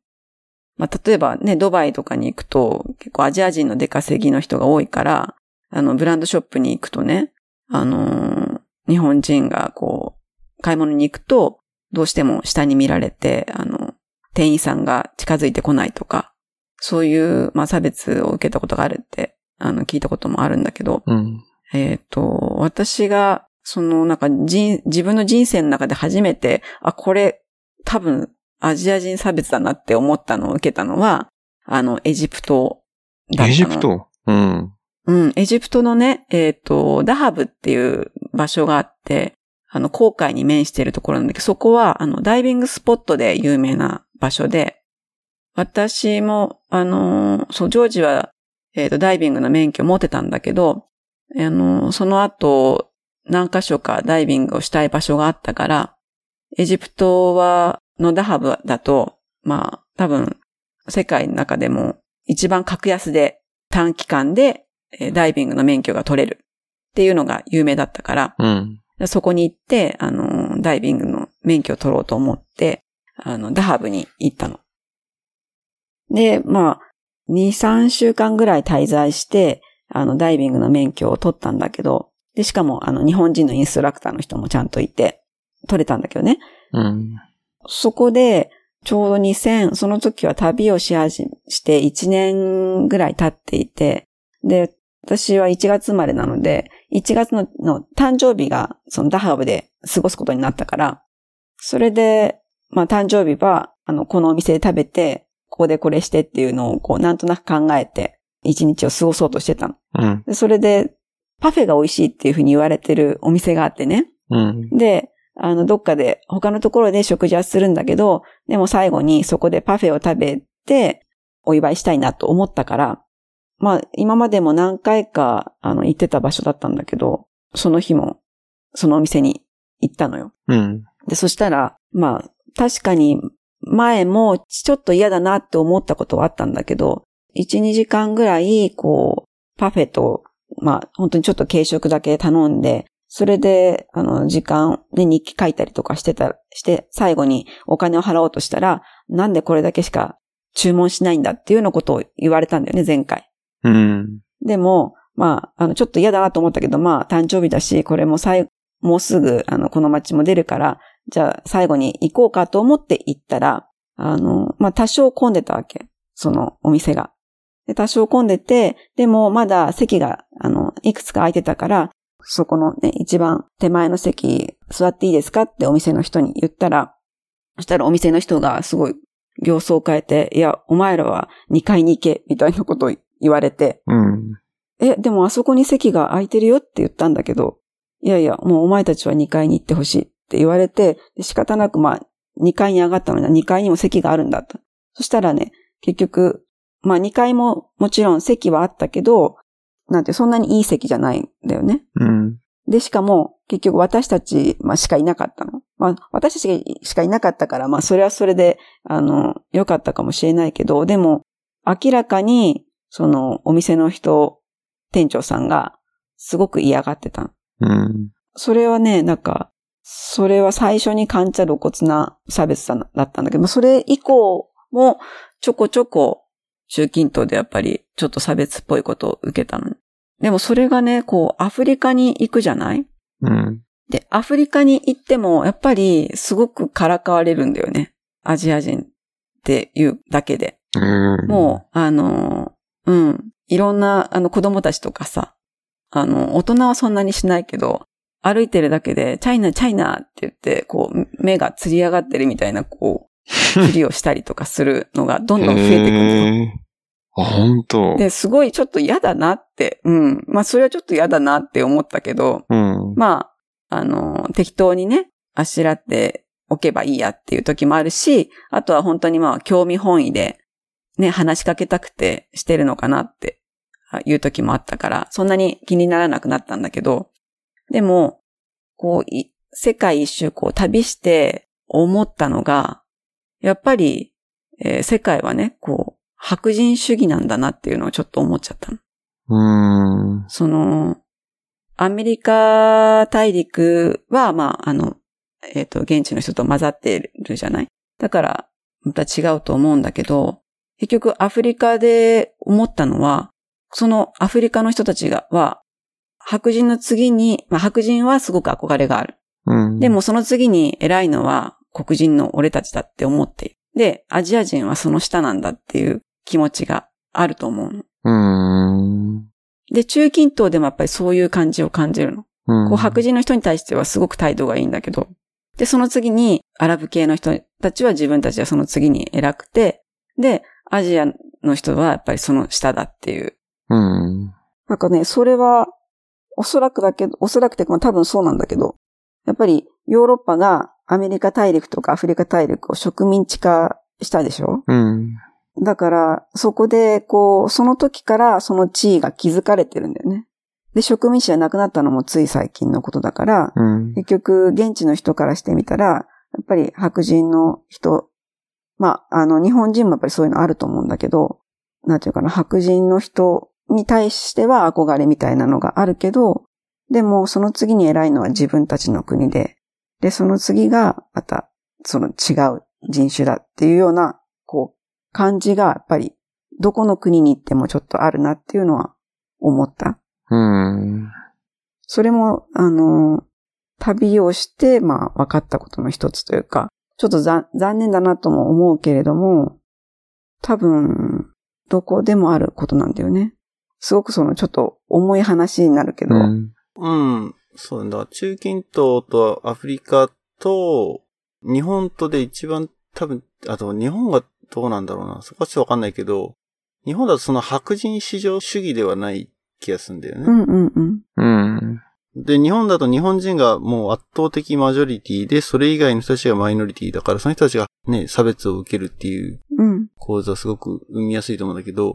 まあ、例えばね、ドバイとかに行くと、結構アジア人の出稼ぎの人が多いから、あの、ブランドショップに行くとね、あのー日本人がこう、買い物に行くと、どうしても下に見られて、あの、店員さんが近づいてこないとか、そういう、まあ、差別を受けたことがあるって、あの、聞いたこともあるんだけど、うん。えっ、と、私が、その、なんか、人、自分の人生の中で初めて、あ、これ、多分、アジア人差別だなって思ったのを受けたのは、あの、エジプトだったの。エジプト？うん。うん、エジプトのね、えっ、と、ダハブっていう場所があって、あの、航海に面しているところなんだけど、そこは、あの、ダイビングスポットで有名な場所で、私も、あのーそう、ジョージは、えっ、と、ダイビングの免許持ってたんだけど、あのーその後、何箇所かダイビングをしたい場所があったから、エジプトは、のダハブだと、まあ、多分、世界の中でも一番格安で短期間でえーダイビングの免許が取れるっていうのが有名だったから、うん。そこに行って、あの、ダイビングの免許を取ろうと思って、あの、ダハブに行ったの。で、まあ、2、3週間ぐらい滞在して、あの、ダイビングの免許を取ったんだけど、で、しかも、あの、日本人のインストラクターの人もちゃんといて、取れたんだけどね。うん。そこで、ちょうど2000、その時は旅をし始めして1年ぐらい経っていて、で、私は1月生まれなので、1月のの誕生日がそのダハブで過ごすことになったから、それで、まあ誕生日は、あの、このお店で食べて、ここでこれしてっていうのをこう、なんとなく考えて、一日を過ごそうとしてたの。うん。でそれで、パフェが美味しいっていうふうに言われてるお店があってね。うん。で、あの、どっかで、他のところで食事はするんだけど、でも最後にそこでパフェを食べて、お祝いしたいなと思ったから、まあ、今までも何回か、あの、行ってた場所だったんだけど、その日も、そのお店に行ったのよ。うん。で、そしたら、まあ、確かに、前もちょっと嫌だなって思ったことはあったんだけど、1、2時間ぐらい、こう、パフェと、まあ、本当にちょっと軽食だけ頼んで、それで、あの、時間、ね、日記書いたりとかしてた、して、最後にお金を払おうとしたら、なんでこれだけしか注文しないんだっていうようなことを言われたんだよね、前回。うん。でも、まあ、あの、ちょっと嫌だなと思ったけど、まあ、誕生日だし、これも最、もうすぐ、あの、この街も出るから、じゃあ、最後に行こうかと思って行ったら、あの、まあ、多少混んでたわけ。そのお店が。で、多少混んでて、でも、まだ席が、あの、いくつか空いてたから、そこのね、一番手前の席、座っていいですかってお店の人に言ったら、そしたらお店の人がすごい、形相を変えて、いや、お前らは2階に行け、みたいなことを言われて、うん。え、でもあそこに席が空いてるよって言ったんだけど、いやいや、もうお前たちは2階に行ってほしいって言われて、で仕方なくまあ、2階に上がったのに2階にも席があるんだと。そしたらね、結局、まあ2階ももちろん席はあったけど、なんてそんなにいい席じゃないんだよね。うん。で、しかも、結局私たち、まあ、しかいなかったの。まあ、私たちしかいなかったから、まあ、それはそれで、あの、良かったかもしれないけど、でも、明らかに、その、お店の人、店長さんが、すごく嫌がってたの。うん。それはね、なんか、それは最初に感じた露骨な差別さだったんだけど、まあそれ以降も、ちょこちょこ、中近東でやっぱり、ちょっと差別っぽいことを受けたの。でもそれがね、こう、アフリカに行くじゃない？うん。で、アフリカに行っても、やっぱり、すごくからかわれるんだよね。アジア人っていうだけで。うん。もう、あの、うん。いろんな、あの、子供たちとかさ、あの、大人はそんなにしないけど、歩いてるだけで、チャイナ、チャイナって言って、こう、目がつり上がってるみたいな、こう、ふりをしたりとかするのがどんどん増えていくんですよ。へーあ、本当で、すごいちょっと嫌だなって、うん。まあ、それはちょっと嫌だなって思ったけど、うん。まあ、あの、適当にね、あしらっておけばいいやっていう時もあるし、あとは本当にまあ、興味本位で、ね、話しかけたくてしてるのかなっていう時もあったから、そんなに気にならなくなったんだけど、でも、こう、い世界一周こう旅して思ったのが、やっぱり、えー世界はね、こう、白人主義なんだなっていうのをちょっと思っちゃったの。うん。その、アメリカ大陸は、まあ、あの、えっ、と、現地の人と混ざってるじゃない？だから、また違うと思うんだけど、結局アフリカで思ったのは、そのアフリカの人たちが、は、白人の次に、まあ、白人はすごく憧れがある。うん。でもその次に偉いのは黒人の俺たちだって思っている。で、アジア人はその下なんだっていう気持ちがあると思うの。うん。で、中近東でもやっぱりそういう感じを感じるの。うん。こう白人の人に対してはすごく態度がいいんだけど、で、その次にアラブ系の人たちは自分たちはその次に偉くて、で、アジアの人はやっぱりその下だっていう。うん。なんかね、それは、おそらくだけど、おそらくてかまあ多分そうなんだけど、やっぱりヨーロッパがアメリカ大陸とかアフリカ大陸を植民地化したでしょ？うん。だから、そこで、こう、その時からその地位が築かれてるんだよね。で、植民地じゃなくなったのもつい最近のことだから、うん。結局、現地の人からしてみたら、やっぱり白人の人、まあ、あの、日本人もやっぱりそういうのあると思うんだけど、なんていうかな、白人の人に対しては憧れみたいなのがあるけど、でも、その次に偉いのは自分たちの国で、で、その次が、また、その違う人種だっていうような、こう、感じが、やっぱり、どこの国に行ってもちょっとあるなっていうのは思った。うん。それも、あの、旅をして、まあ、分かったことの一つというか、ちょっと残残念だなとも思うけれども、多分、どこでもあることなんだよね。すごくその、ちょっと重い話になるけど、うん。うん。そうなんだ。中近東とアフリカと、日本とで一番多分、あと日本がどうなんだろうな。そこはちょっとわかんないけど、日本だとその白人至上主義ではない気がするんだよね。うんうんうん。うん。で、日本だと日本人がもう圧倒的マジョリティで、それ以外の人たちがマイノリティだから、その人たちがね、差別を受けるっていううん。構図はすごく生みやすいと思うんだけど、うん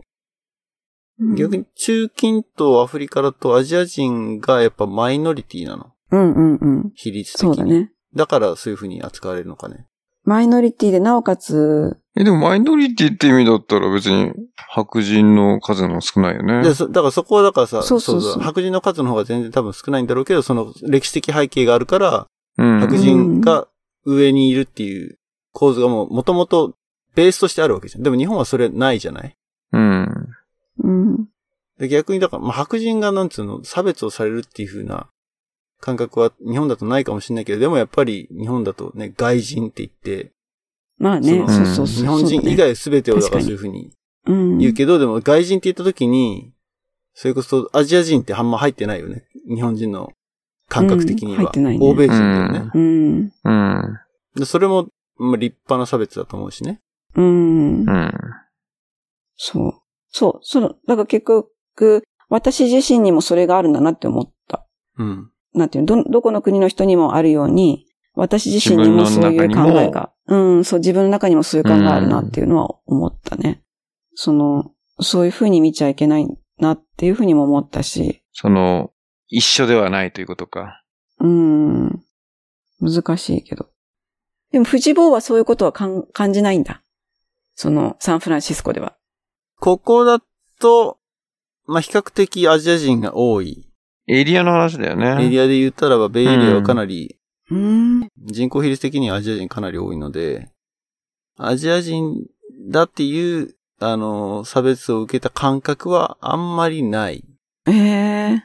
逆に中近東、アフリカだとアジア人がやっぱマイノリティなの？うんうんうん。比率的に。そうだね。だからそういう風に扱われるのかね。マイノリティでなおかつ、え、でもマイノリティって意味だったら別に白人の数の少ないよね。でそだからそこはだからさ、そうそうそう白人の数の方が全然多分少ないんだろうけど、その歴史的背景があるから、うん。白人が上にいるっていう構図がもう元々ベースとしてあるわけじゃん。でも日本はそれないじゃない？うん。うん。で逆にだから、まあ、白人がなんつうの、差別をされるっていう風な感覚は日本だとないかもしれないけど、でもやっぱり日本だとね、外人って言って、まあね、そそうそうそう。日本人以外全てをだからそういう風にうん。言うけど、でも外人って言った時に、それこそアジア人ってあんま入ってないよね。日本人の感覚的には。うん入ってないね欧米人だよね。うん。うん。でそれも、まあ、立派な差別だと思うしね。うんう。ん。そう。そう、その、だから結局、私自身にもそれがあるんだなって思った。うん。なんていうの、ど、どこの国の人にもあるように、私自身にもそういう考えが、うん、そう、自分の中にもそういう考えがあるなっていうのは思ったね。その、そういうふうに見ちゃいけないなっていうふうにも思ったし、その、一緒ではないということか。うん、難しいけど。でも、藤坊はそういうことは感じないんだ。その、サンフランシスコでは。ここだと、まあ、比較的アジア人が多いエリアの話だよね。エリアで言ったらば、ベイエリアはかなり、うん、人口比率的にはアジア人かなり多いので、アジア人だっていう、あの、差別を受けた感覚はあんまりない。ええ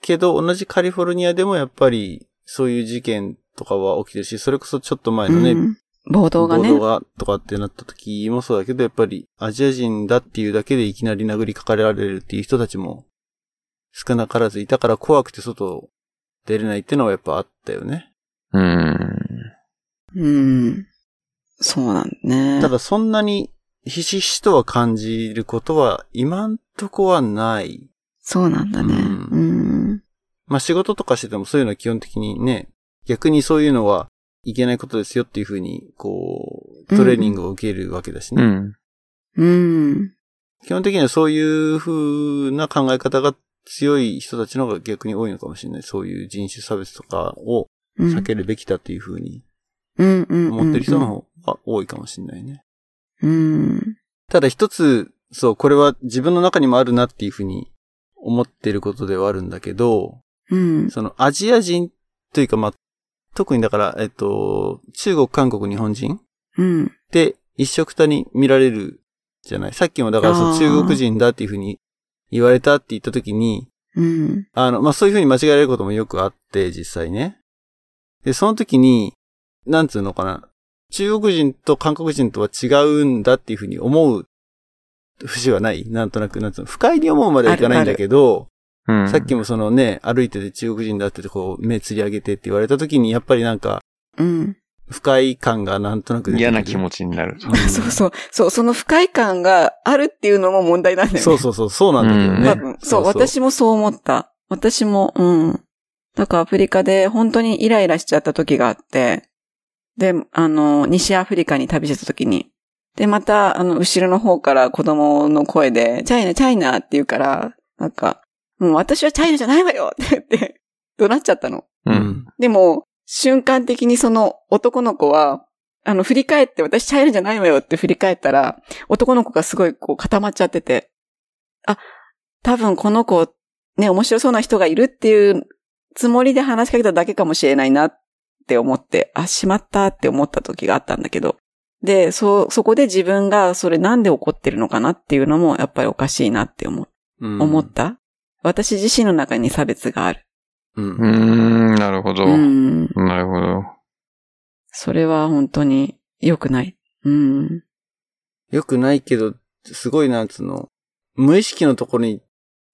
けど、同じカリフォルニアでもやっぱり、そういう事件とかは起きてるし、それこそちょっと前のね、うん暴動がね。暴動がとかってなった時もそうだけど、やっぱりアジア人だっていうだけでいきなり殴りかかれられるっていう人たちも少なからずいたから怖くて外出れないってのはやっぱあったよね。うん。うん。そうなんね。ただそんなにひしひしとは感じることは今んとこはない。そうなんだね。ううんん。まあ仕事とかしててもそういうのは基本的にね、逆にそういうのはいけないことですよっていうふうに、こう、トレーニングを受けるわけだしね。うん。うん。基本的にはそういう風な考え方が強い人たちの方が逆に多いのかもしれない。そういう人種差別とかをうん。避けるべきだっていう風にうんうん。思ってる人の方が多いかもしれないね。うん。ただ一つ、そう、これは自分の中にもあるなっていう風に思ってることではあるんだけど、うん。そのアジア人というかまあ、特にだから、えっと、中国、韓国、日本人うん。で一緒くたに見られるじゃない？さっきもだからそ中国人だっていう風に言われたって言った時に、うん。あの、まあ、そういう風に間違えられることもよくあって、実際ね。で、その時に、なんつうのかな？中国人と韓国人とは違うんだっていう風に思う節はない？なんとなく、なんつうの、不快に思うまではいかないんだけど、うん。さっきもそのね、歩いてて中国人だってこう、目つり上げてって言われた時に、やっぱりなんか、うん。不快感がなんとなく出てくる嫌な気持ちになる。うんそうそう。そう、その不快感があるっていうのも問題なんだよね。そうそうそう、そうなんだけどね。多分。そう、私もそう思った。私も、うん。だからアフリカで本当にイライラしちゃった時があって、で、あの、西アフリカに旅してた時に、で、また、あの、後ろの方から子供の声で、チャイナ、チャイナって言うから、なんか、もう私はチャイナじゃないわよって言って、怒鳴っちゃったの。う。うんん。でも、瞬間的にその男の子は、あの、振り返って、私チャイナじゃないわよって振り返ったら、男の子がすごいこう固まっちゃってて、あ、多分この子、ね、面白そうな人がいるっていうつもりで話しかけただけかもしれないなって思って、あ、しまったって思った時があったんだけど、で、そ、そこで自分がそれなんで怒ってるのかなっていうのもやっぱりおかしいなって思,、うん思った。私自身の中に差別がある。うんう。ーん、なるほど。うん。なるほど。それは本当に良くない。うん。よくないけど、すごいなんつうの、無意識のところに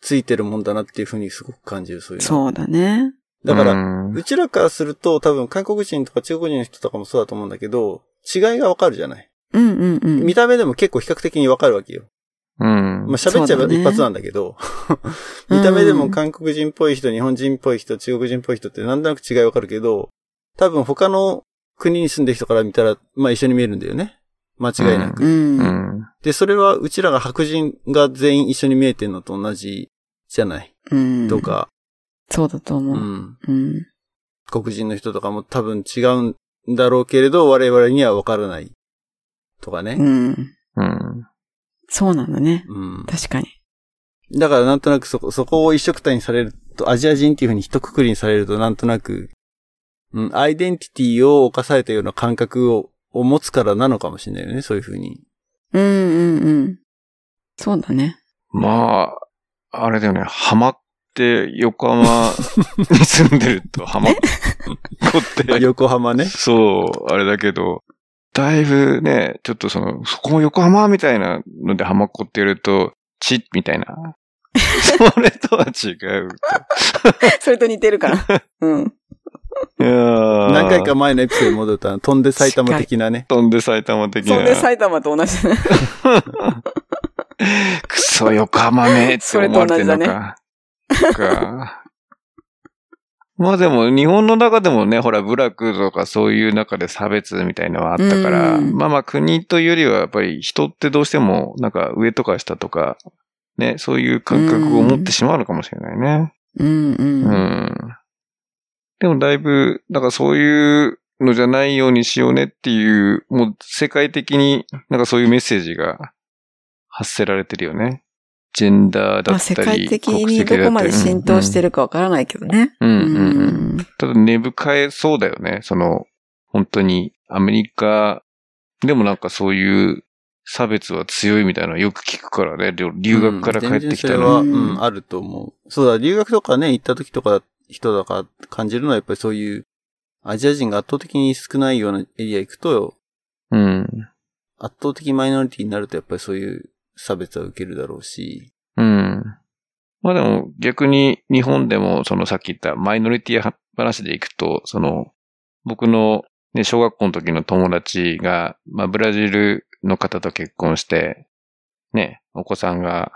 ついてるもんだなっていうふうにすごく感じる、そういうの。そうだね。だから、うんうちらからすると多分韓国人とか中国人の人とかもそうだと思うんだけど、違いがわかるじゃない。うんうんうん。見た目でも結構比較的にわかるわけよ。うんまあ、。喋っちゃえば一発なんだけど、見た目でも韓国人っぽい人、日本人っぽい人、中国人っぽい人ってなんとなく違いわかるけど、多分他の国に住んでる人から見たら、まあ一緒に見えるんだよね。間違いなく。うん。うん。で、それはうちらが白人が全員一緒に見えてるのと同じじゃない？うん。と。か、そうだとう思う。ん。うん。黒人の人とかも多分違うんだろうけれど、我々にはわからない。とかね。うん。うん。そうなんだね。うん。確かに。だからなんとなくそこ、そこを一色体にされると、アジア人っていうふうに一括りにされるとなんとなく、うん、アイデンティティを犯されたような感覚を、を持つからなのかもしれないよね、そういうふうに。うんうんうん。そうだね。まあ、あれだよね、ハマって横浜 に住んでるとハマっこって、横浜ね。そう、あれだけど、だいぶね、ちょっとその、そこも横浜みたいなのでハマっこってると、チみたいな。それとは違う それと似てるから。うん。と。いやー何回か前のエピソードに戻ったら、飛んで埼玉的なね。飛んで埼玉的な。そんで埼玉と同じね。くそ、横浜めって思われてんのか。そか。まあでも、日本の中でもね、ほら、部落とかそういう中で差別みたいのはあったから、うんまあまあ国というよりはやっぱり人ってどうしても、なんか上とか下とか、ね、そういう感覚を持ってしまうのかもしれないね。うんう。うんん。でもだいぶ、だからそういうのじゃないようにしようねっていう、もう世界的になんかそういうメッセージが発せられてるよね。ジェンダーだまあったり。世界的国に籍だったりどこまで浸透してる。るかわからないけどね。うんうんうん。うんただ根深えそうだよね。その、本当にアメリカでもなんかそういう差別は強いみたいなのよく聞くからね。留留学から帰ってきたら。うんは、ううんん、あると思う。そうだ、留学とかね、行った時とか、人だから感じるのはやっぱりそういう、アジア人が圧倒的に少ないようなエリア行くと、うん。圧倒的マイノリティになるとやっぱりそういう差別は受けるだろうし。うん。まあでも逆に日本でもそのさっき言ったマイノリティ話でいくと、その僕のね、小学校の時の友達が、まあブラジルの方と結婚して、ね、お子さんが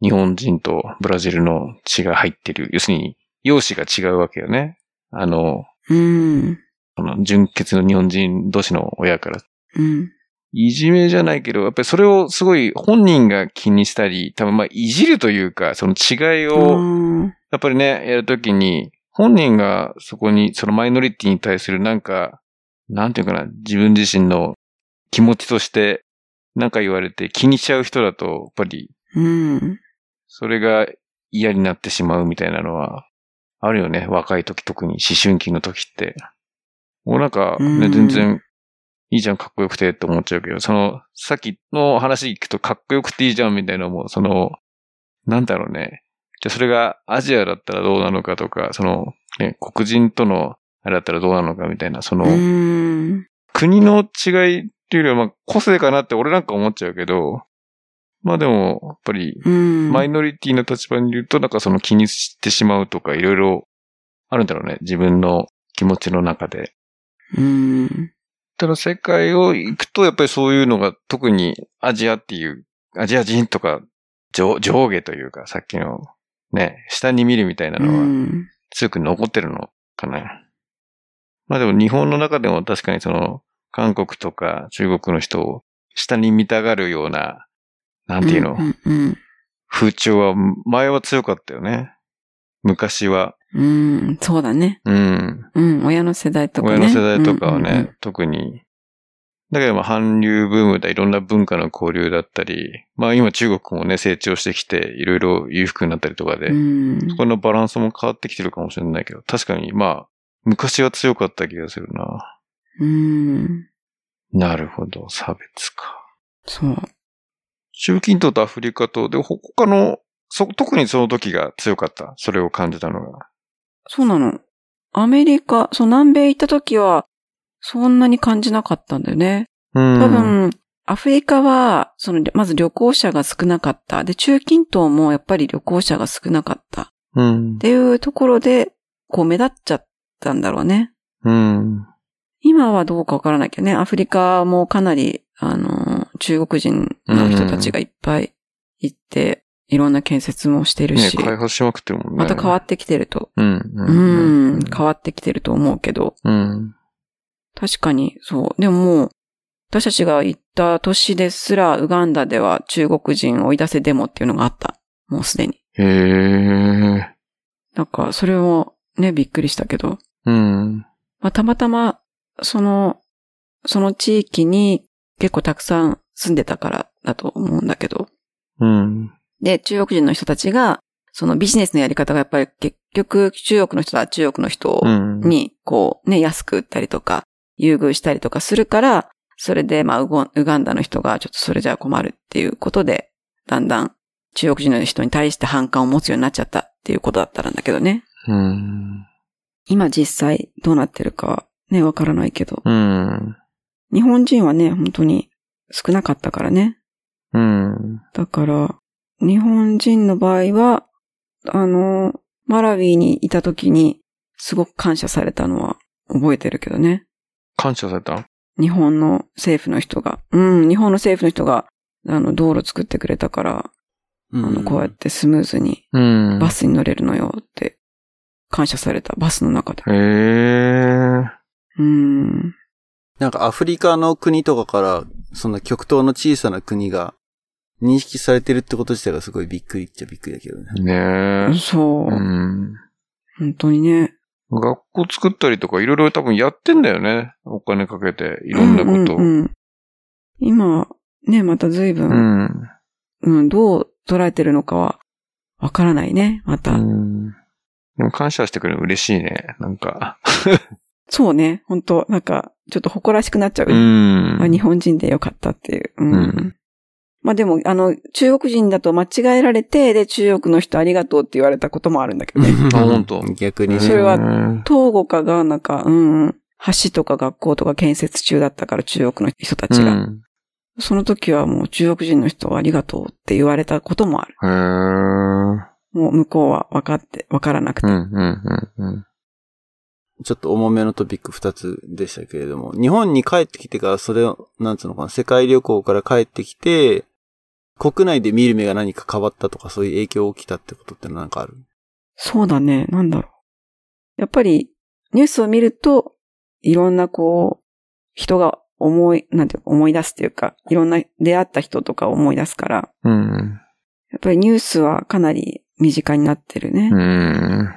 日本人とブラジルの血が入ってる。要するに、容姿が違うわけよね。あの、うん。その純血の日本人同士の親からうん。いじめじゃないけど、やっぱりそれをすごい本人が気にしたり、多分まあいじるというか、その違いを、うんやっぱりね、やるときに、本人がそこに、そのマイノリティに対するなんか、なんていうかな、自分自身の気持ちとして、なんか言われて気にしちゃう人だと、やっぱり、うん。それが嫌になってしまうみたいなのは、あるよね。若い時、特に思春期の時って。もうなんか、ね、うん全然、いいじゃん、かっこよくてって思っちゃうけど、その、さっきの話聞くとかっこよくていいじゃんみたいなのも、その、なんだろうね。じゃあそれがアジアだったらどうなのかとか、その、ね、黒人との、あれだったらどうなのかみたいな、その、うん。国の違いっていうよりは、まあ、個性かなって俺なんか思っちゃうけど、まあでも、やっぱり、うん。マイノリティの立場にいると、なんかその気にしてしまうとか、いろいろあるんだろうね。自分の気持ちの中で。うん。ただ世界を行くと、やっぱりそういうのが特にアジアっていう、アジア人とか上上下というか、さっきのね、下に見るみたいなうのはん。強く残ってるのかな。まあでも日本の中でも確かにその、韓国とか中国の人を下に見たがるような、なんていうの、うんうん風潮は前は強かったよね。昔は。うん。うん。そうだね。うん。うん。親の世代とかね。親の世代とかはね、うんうん特に。だけどまあ韓流ブームだ、いろんな文化の交流だったり、まあ今中国もね、成長してきて、いろいろ裕福になったりとかで、うん。そこのバランスも変わってきてるかもしれないけど、確かにまあ、昔は強かった気がするな。うん。なるほど、差別か。そう。中近東とアフリカと、で、ほ他の、そ、特にその時が強かった？それを感じたのが。そうなの。アメリカ、そう、南米行った時は、そんなに感じなかったんだよね。うん。多分、アフリカは、その、まず旅行者が少なかった。で、中近東もやっぱり旅行者が少なかった。っうん。ていうところで、こう目立っちゃったんだろうね。うん。今はどうかわからないけどね、アフリカもかなり、あの、中国人の人たちがいっぱい行って、いろんな建設もしてるね、し、開発しまくってるもんね。また変わってきてると。うん。うん、変わってきてると思うけど、うん。確かに、そう。でももう、私たちが行った年ですら、ウガンダでは中国人を追い出せデモっていうのがあった。もうすでに。へえ。なんか、それをね、びっくりしたけど。うん。まあ、たまたま、その、その地域に結構たくさん住んでたからだと思うんだけど。うん。で、中国人の人たちが、そのビジネスのやり方がやっぱり結局中国の人は中国の人うん。に、こうね、安く売ったりとか、優遇したりとかするから、それで、まあウガンダの人がちょっとそれじゃ困るっていうことで、だんだん中国人の人に対して反感を持つようになっちゃったっていうことだったんだけどね。うん。今実際どうなってるかはね、わからないけど。うん。日本人はね、本当に少なかったからね。うん。だから、日本人の場合は、あの、マラウィにいた時に、すごく感謝されたのは覚えてるけどね。感謝された？日本の政府の人が。うん、日本の政府の人が、あの、道路作ってくれたから、うあの、こうやってスムーズにうん。バスに乗れるのよって、感謝された、バスの中で。へえ。うん。なんかアフリカの国とかから、そんな極東の小さな国が認識されてるってこと自体がすごいびっくりっちゃびっくりだけどね。ねえ。そう。うん。本当にね。学校作ったりとかいろいろ多分やってんだよね。お金かけて、いろんなことを。うんうんうん今、ね、また随分、うん。うん、どう捉えてるのかは、わからないね、また。うん。でも感謝してくれるの嬉しいね。なんか。そうね、本当なんか、ちょっと誇らしくなっちゃう。うん。あ日本人でよかったっていう。うん。うんまあでも、あの、中国人だと間違えられて、で、中国の人ありがとうって言われたこともあるんだけどね。あ本当？逆にね。それはうん東郷かが、なんか、うんうん、橋とか学校とか建設中だったから、中国の人たちが。うんその時はもう中国人の人はありがとうって言われたこともある。へーもう向こうは分かって、分からなくて。うん、うん、うん、うん。ちょっと重めのトピック二つでしたけれども、日本に帰ってきてからそれを、なんつうのかな、世界旅行から帰ってきて、国内で見る目が何か変わったとかそういう影響起きたってことってなんかある？そうだね。なんだろう。やっぱり、ニュースを見ると、いろんなこう、人が思い、なんていうか思い出すっていうか、いろんな出会った人とかを思い出すから、うん。やっぱりニュースはかなり身近になってるね。うん。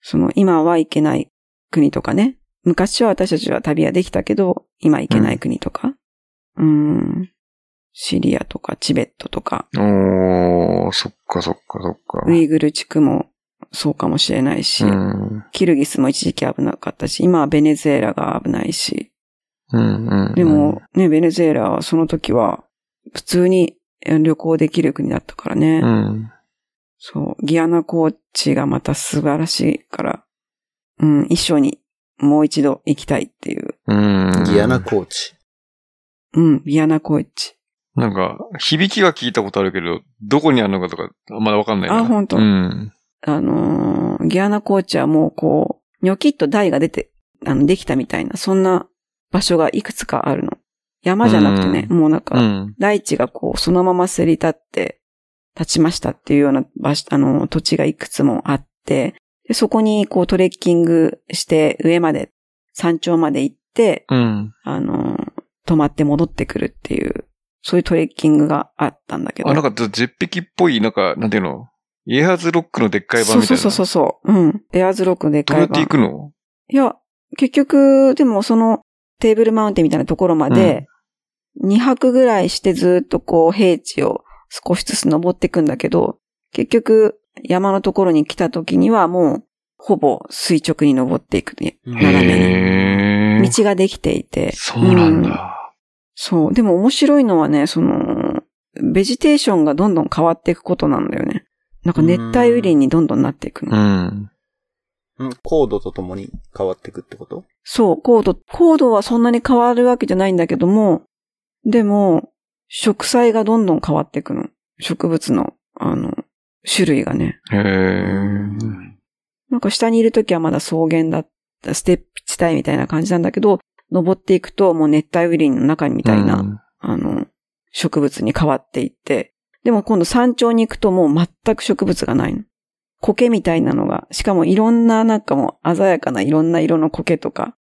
その、今は行けない国とかね。昔は私たちは旅はできたけど、今行けない国とか。うん。シリアとかチベットとか、おー、そっかそっかそっか。ウイグル地区もそうかもしれないし、うん。キルギスも一時期危なかったし、今はベネズエラが危ないし、うん、うん。でも、ね、ベネズエラはその時は普通に旅行できる国だったからね。うん。そう、ギアナコーチがまた素晴らしいから、うん、一緒にもう一度行きたいっていう。うん。ギアナコーチ。うん、ギアナコーチ。なんか、響きは聞いたことあるけど、どこにあるのかとか、まだわかんないな。あほんとうん。あのーギアナコーチはもうこう、ニョキッと台が出て、あの、できたみたいな、そんな場所がいくつかあるの。山じゃなくてね、もうなんうか、ん。大地がこう、そのまませり立って、立ちましたっていうような場所、あの、土地がいくつもあって、でそこにこうトレッキングして上まで、山頂まで行って、うん。あの、泊まって戻ってくるっていう、そういうトレッキングがあったんだけど。あ、なんか絶壁っぽい、なんか、なんていうの？イエハーズロックのでっかい版みたいな。そうそうそうそう。うん。エアーズロックのでっかい版。どうやって行くの？いや、結局、でもそのテーブルマウンテンみたいなところまで、2泊ぐらいしてずっとこう平地を少しずつ登っていくんだけど、結局山のところに来た時にはもうほぼ垂直に登っていくね。道ができていて。そうなんうんだ。そう。でも面白いのはね、その、ベジテーションがどんどん変わっていくことなんだよね。なんか熱帯雨林にどんどんなっていくの。うん。うん高度とともに変わっていくってこと？そう、高度、高度はそんなに変わるわけじゃないんだけども、でも、植栽がどんどん変わっていくの。植物の、あの、種類がね。へーなんか下にいるときはまだ草原だった、ステップ地帯みたいな感じなんだけど、登っていくともう熱帯雨林の中にみたいな、うんあの、植物に変わっていって、でも今度山頂に行くともう全く植物がないの。苔みたいなのが、しかもいろんななんかもう鮮やかないろんな色の苔とか、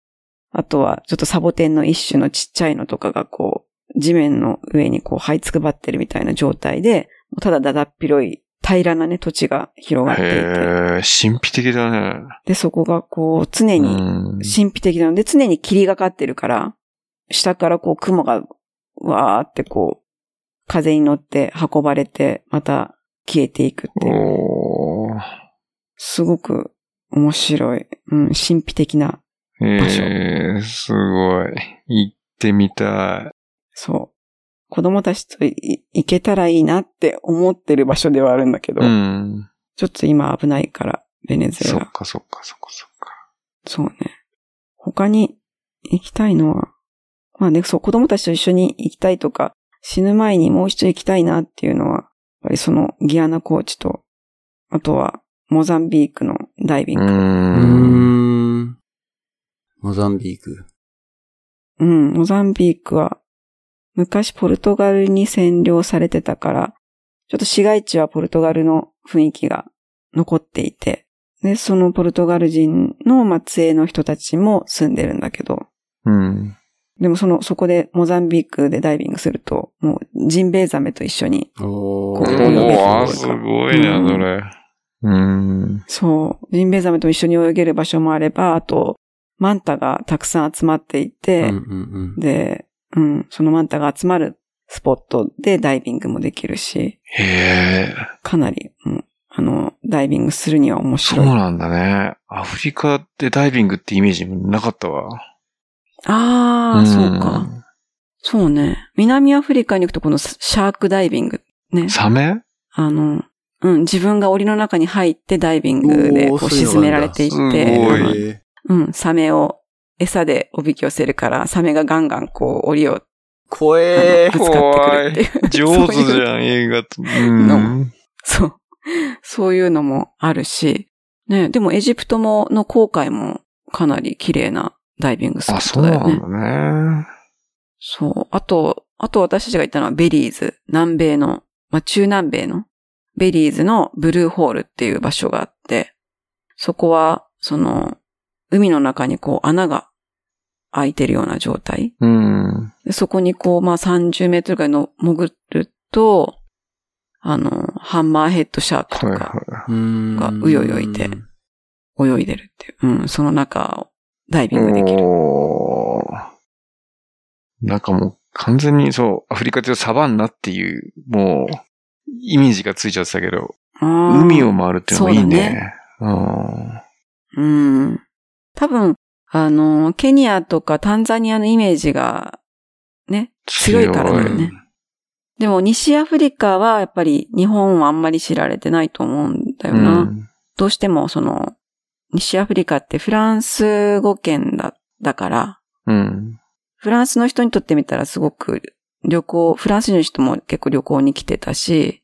あとはちょっとサボテンの一種のちっちゃいのとかがこう、地面の上にこう這いつくばってるみたいな状態で、ただだだっ広い平らなね土地が広がっていて、へー神秘的だね。で、そこがこう常にうん神秘的なので、常に霧がかってるから、下からこう雲がわーってこう、風に乗って運ばれて、また消えていくっていう。すごく面白い。うん、神秘的な。場所えー、すごい。行ってみたい。そう。子供たちとい行けたらいいなって思ってる場所ではあるんだけど、うん。ちょっと今危ないから、ベネズエラ。そっかそっかそっかそっか。そうね。他に行きたいのは、まあね、そう、子供たちと一緒に行きたいとか、死ぬ前にもう一度行きたいなっていうのは、やっぱりそのギアナコーチと、あとはモザンビークのダイビンうグ。うーん。ん。モザンビーク。うん、モザンビークは、昔ポルトガルに占領されてたから、ちょっと市街地はポルトガルの雰囲気が残っていて、で、そのポルトガル人の末裔の人たちも住んでるんだけど、うん。でもその、そこでモザンビークでダイビングすると、もうジンベエザメと一緒に、おこうおー、すごいな、うんそれ。うん。そう、ジンベエザメと一緒に泳げる場所もあれば、あと、マンタがたくさん集まっていて、うんうんで、うん、そのマンタが集まるスポットでダイビングもできるし、へえ、かなり、うん、あの、ダイビングするには面そう白い。なんだね。アフリカでダイビングってイメージなかったわ。ああ、んそうか。。そうね。南アフリカに行くとこのシャークダイビング。ね。サメ？あの、うん、自分が檻の中に入ってダイビングでこう沈められていっすごて、うん、サメを餌でおびき寄せるから、サメがガンガンこう、檻をー、怖えあの扱ってくるっていう。上手じゃん、映画と。うん。そう。そういうのもあるし、ね、でもエジプトも、の航海もかなり綺麗なダイビングスポあ、ッそうなトだよね。んだね。そう。あと、あと私たちが行ったのはベリーズ、南米の、まあ、中南米のベリーズのブルーホールっていう場所があって、そこは、その、海の中にこう穴が開いてるような状態。うん。そこにこう、まあ、30メートルぐらいの潜ると、あの、ハンマーヘッドシャークとかがうようよいて泳いでるっていう。うん、その中をダイビ。ングできる。おなんかもう完全にそう、アフリカってサバンナっていう、もう、イメージがついちゃってたけど、海を回るっていうのもいいそうだね。うんうん。多分、あの、ケニアとかタンザニアのイメージが、ね、強いからだよね。でも西アフリカはやっぱり日本はあんまり知られてないと思うんだような。ん。どうしてもその、西アフリカってフランス語圏だ、だから、うん。フランスの人にとってみたらすごく旅行、フランス人の人も結構旅行に来てたし、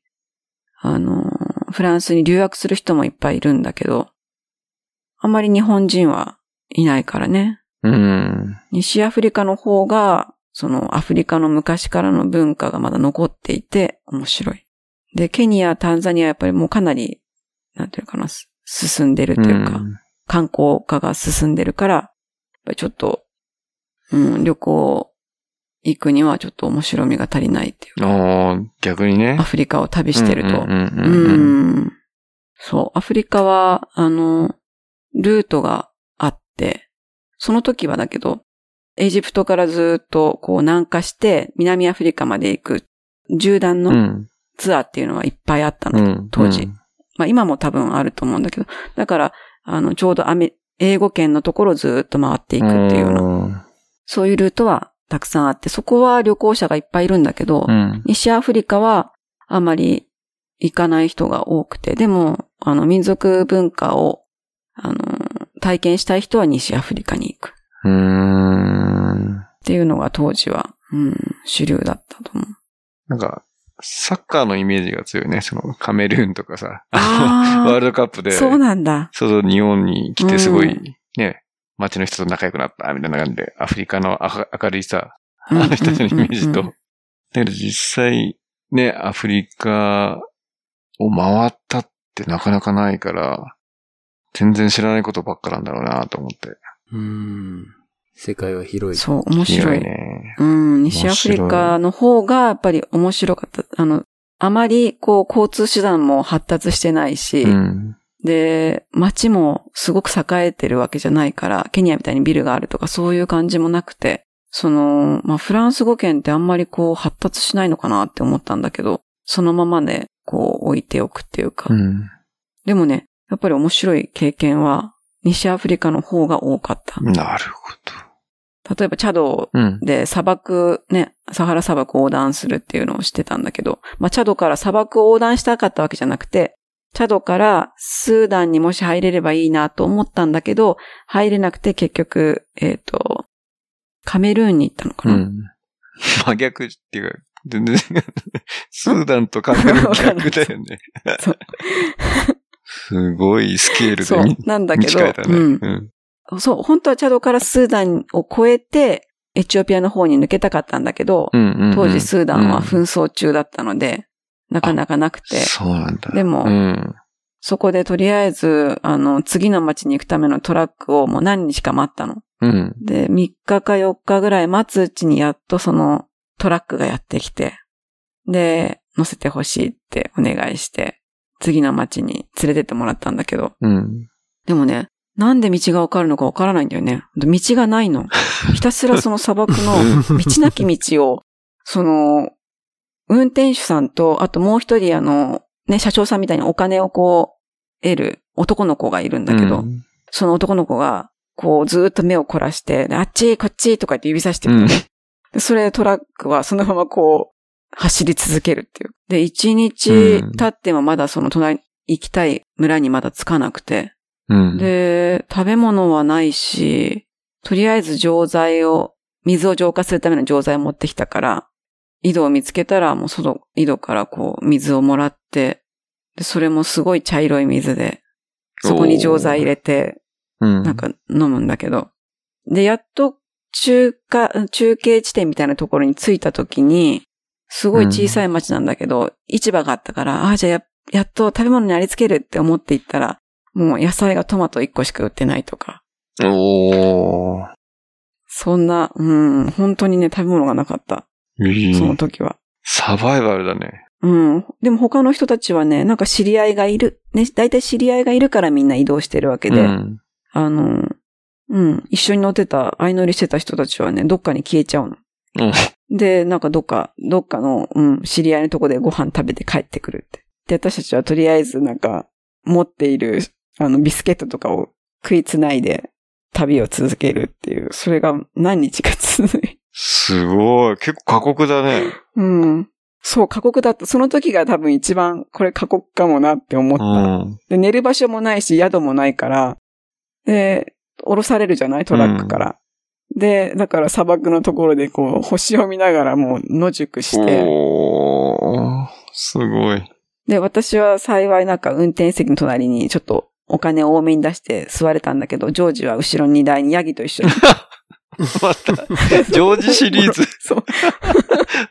あの、フランスに留学する人もいっぱいいるんだけど、あんまり日本人はいないからね。うん。西アフリカの方が、そのアフリカの昔からの文化がまだ残っていて面白い。で、ケニア、タンザニアはやっぱりもうかなり、なんていうのかな、す進んでるというか、観光化が進んでるから、やっぱりちょっと、うん、旅行行くにはちょっと面白みが足りないっていうか、逆にねア。フリカを旅してると。うんうんうんううんん。そう、アフリカは、あの、ルートがその時はだけど、エジプトからずっとこう南下して南アフリカまで行く縦断のうん。ツアーっていうのはいっぱいあったの。うん。当時まあ今も多分あると思うんだけど、だから、あの、ちょうどアメ、英語圏のところをずっと回っていくっていうような、な。そういうルートはたくさんあって、そこは旅行者がいっぱいいるんだけど、うん。西アフリカはあまり行かない人が多くて、でも、あの、民族文化を、あの、体験したい人は西アフリカに行く。うーん。っていうのが当時は、うん、主流だったと思う。なんか、サッカーのイメージが強いね。その、カメルーンとかさ。ワールドカップで。そうなんだ。そうそう、日本に来てすごい、うんね、街の人と仲良くなった、みたいな感じで、アフリカのあ明るいさ、うんあの人たちのイメージと。だけど実際、ね、アフリカを回ったってなかなかないから、全然知らないことばっかなんだろうなと思って。うん。世界は広い。そう、面白い。ね。うん、西アフリカの方がやっぱり面白かった。あの、あまりこう交通手段も発達してないし、うん。で、街もすごく栄えてるわけじゃないから、ケニアみたいにビルがあるとかそういう感じもなくて、その、まあ、フランス語圏ってあんまりこう発達しないのかなって思ったんだけど、そのままでこう置いておくっていうか。うん。でもね、やっぱり面白い経験は西アフリカの方が多かった。なるほ例えばチャド。で砂漠ね、サハラ砂漠を横断するっていうのをしてたんだけど、まあ、チャドから砂漠を横断したかったわけじゃなくて、チャドからスーダンにもし入れればいいなと思ったんだけど、入れなくて結局、えっ、と、カメルーンに行ったのかな、うん。真逆っていうか、全然、スーダンとカメルーン逆だよね そう。すごいスケールそうなんだけど、ね。うんうん。そう、本当はチャドからスーダンを越えて、エチオピアの方に抜けたかったんだけど、うんうんうん当時スーダンは紛争中だったので、なかなかなくて、そうなんだ。でもうん。そこでとりあえず、あの、次の町に行くためのトラックをもう何日か待ったの。うん。で、3日か4日ぐらい待つうちにやっとそのトラックがやってきて、で、乗せてほしいってお願いして、次の町に連れてってもらったんだけど、うん。でもね、なんで道がわかるのかわからないんだよね。道がないの。ひたすらその砂漠の 道なき道を、その、運転手さんと、あともう一人あの、ね、社長さんみたいにお金をこう、得る男の子がいるんだけど、うんその男の子が、こう、ずーっと目を凝らして、であっち、こっちとか言って指さしてくるのね。でそれでトラックはそのままこう、走り続けるっていう。で、一日経ってもまだその隣、行きたい村にまだ着かなくて。うん。で、食べ物はないし、とりあえず錠剤を、水を浄化するための錠剤を持ってきたから、井戸を見つけたらもう外、井戸からこう水をもらって、で、それもすごい茶色い水で、そこに錠剤入れて、うん。なんか飲むんだけど。で、やっと中華、中継地点みたいなところに着いた時に、すごい小さい町なんだけど、市場があったから、ああ、じゃあや、やっと食べ物にありつけるって思って行ったら、もう野菜がトマト1個しか売ってないとか。おー。そんな、うん、本当にね、食べ物がなかった。いいその時は。サバイバルだね。うん。でも他の人たちはね、なんか知り合いがいる。ね、大体知り合いがいるからみんな移動してるわけで。うん。あの、うん、一緒に乗ってた、相乗りしてた人たちはね、どっかに消えちゃうの。で、なんかどっか、どっかの、うん、知り合いのとこでご飯食べて帰ってくるって。で、私たちはとりあえずなんか、持っている、あの、ビスケットとかを食いつないで、旅を続けるっていう、それが何日か続いすごい。結構過酷だね。うん。そう、過酷だった。その時が多分一番、これ過酷かもなって思っうた。ん。で、寝る場所もないし、宿もないから、で、降ろされるじゃない？トラックから。で、だから砂漠のところでこう、星を見ながらもう野宿して、おー。すごい。で、私は幸いなんか運転席の隣にちょっとお金を多めに出して座れたんだけど、ジョージは後ろ荷台にヤギと一緒に。また、ジョージシリーズ。そう。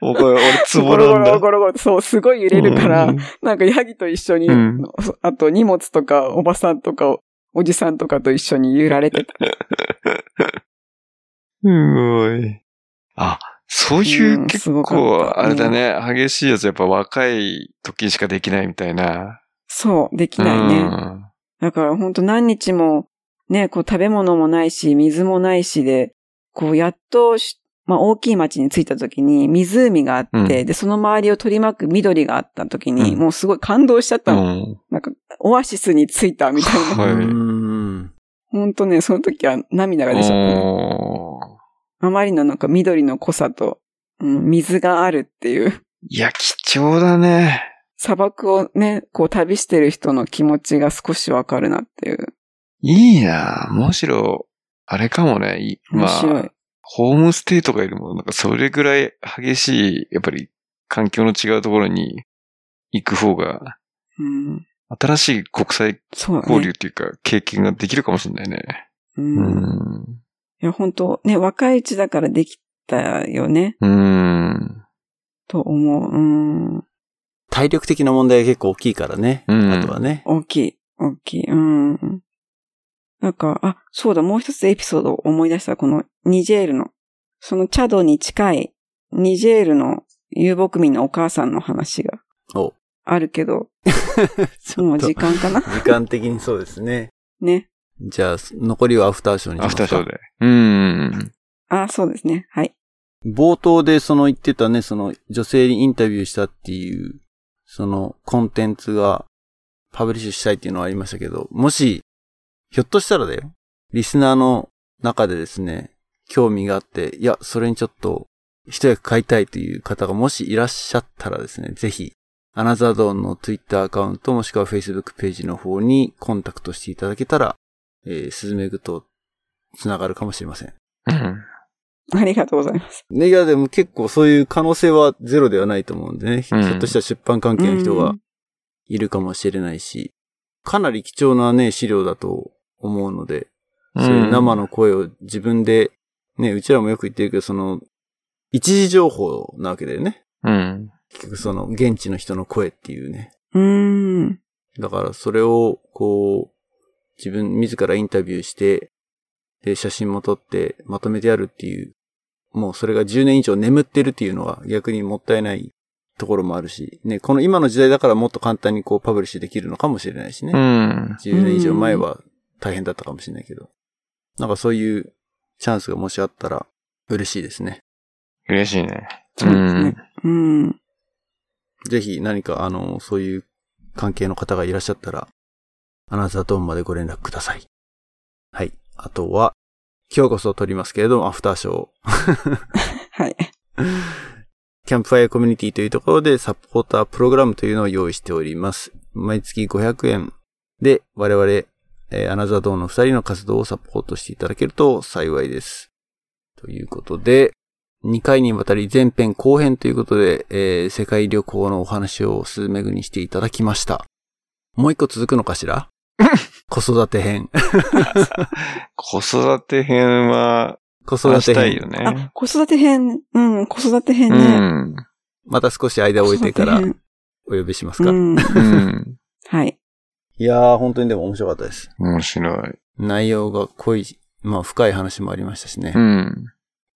もうこれ、俺、ツボゴロゴなんだ。ロゴロゴロ、そう、すごい揺れるから、うんなんかヤギと一緒に、うんあと荷物とかおばさんとかおじさんとかと一緒に揺られてた。すごい。あ、そういううん結構、あれだね、激しいやつやっぱ若い時にしかできないみたいな。そう、できないね。うんだから本当何日も、ね、こう食べ物もないし、水もないしで、こうやっとし、まあ大きい町に着いた時に湖があって、うんで、その周りを取り巻く緑があった時に、うんもうすごい感動しちゃったの。うん。なんか、オアシスに着いたみたいな。はいうん。本当ね、その時は涙が出ちゃったね。あまりのなんか緑の濃さと、うん、水があるっていう。いや、貴重だね。砂漠をね、こう旅してる人の気持ちが少しわかるなっていう。いいなむしろ、あれかもね。いま。あ、ホームステイとかよりも、なんかそれぐらい激しい、やっぱり環境の違うところに行く方が、うん、新しい国際。交流っていうか、経験ができるかもしれないね。うんうん。いや、本当ね、若いうちだからできたよね、うん。と思う。うん。体力的な問題が結構大きいからね。うんあとはね。大きい、大きい。うん。なんか、あ、そうだ、もう一つエピソードを思い出した。このニジェールの、そのチャドに近いニジェールの遊牧民のお母さんの話がおあるけど、もう時間かな時間的にそうですね。ね。じゃあ、残りはアフターショーにしますか？アフターショーで。うん。あ、そうですね。はい。冒頭でその言ってたね、その女性にインタビューしたっていう、そのコンテンツがパブリッシュしたいっていうのはありましたけど、もし、ひょっとしたらだよ、リスナーの中でですね、興味があって、いや、それにちょっと一役買いたいという方がもしいらっしゃったらですね、ぜひ、アナザードーンの Twitter アカウントもしくは Facebook ページの方にコンタクトしていただけたら、えー、スズメグと繋がるかもしれません。うん。ありがとうございます。ね、いや、でも結構そういう可能性はゼロではないと思うんでね。ひうんょっとしたら出版関係の人がいるかもしれないし、かなり貴重なね、資料だと思うので、そういう生の声を自分でね、うちらもよく言ってるけど、その、一時情報なわけだよね。うん。結局その、現地の人の声っていうね。うーん。だからそれを、こう、自分自らインタビューして、で、写真も撮ってまとめてやるっていう、もうそれが10年以上眠ってるっていうのは逆にもったいないところもあるし、ね、この今の時代だからもっと簡単にこうパブリッシュできるのかもしれないしね。うん。10年以上前は大変だったかもしれないけど。なんかそういうチャンスがもしあったら嬉しいですね。嬉しいね。そうですね。うん。ぜひ何かあの、そういう関係の方がいらっしゃったら、アナザードーンまでご連絡ください。はい。あとは、今日こそ撮りますけれども、アフターショー。はい。キャンプファイアコミュニティというところでサポータープログラムというのを用意しております。毎月500円で我々、えーアナザードーンの2人の活動をサポートしていただけると幸いです。ということで、2回にわたり前編後編ということで、えー世界旅行のお話をスズメグにしていただきました。もう一個続くのかしら？子育て編。子育て編は、子話育て編。したいよあね。、子育て編、うん、子育て編うね。ん。また少し間を置いてからお呼びしますか？編うん。うん。はい。いやー、本当にでも面白かったです。面白い。内容が濃い、まあ深い話もありましたしね。うん。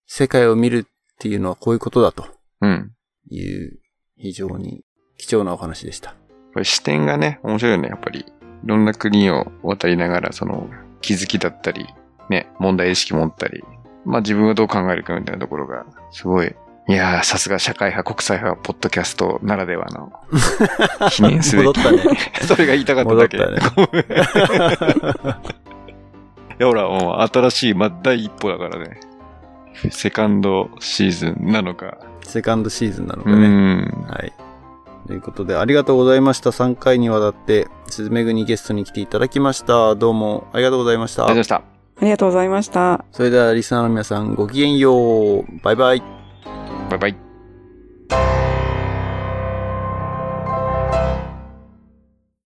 世界を見るっていうのはこういうことだとうん。いう非常に貴重なお話でした。これ視点がね、面白いよね、やっぱり。いろんな国を渡りながら、その、気づきだったり、ね、問題意識持ったり、まあ自分がどう考えるかみたいなところが、すごい、いやー、さすが社会派、国際派、ポッドキャストならではの、記念すべき。戻ったね。それが言いたかっただけ。戻ったごめんいや、ほら、もう新しい、まあ、第一歩だからね。セカンドシーズンなのか。セカンドシーズンなのかうね。ん。はい。ということで、ありがとうございました。3回にわたって、スズメグにゲストに来ていただきました。どうもありがとうございましたありがとうございました。ありがとうございました。それではリスナーの皆さんごきげんよう。バイバイ。バイバイ。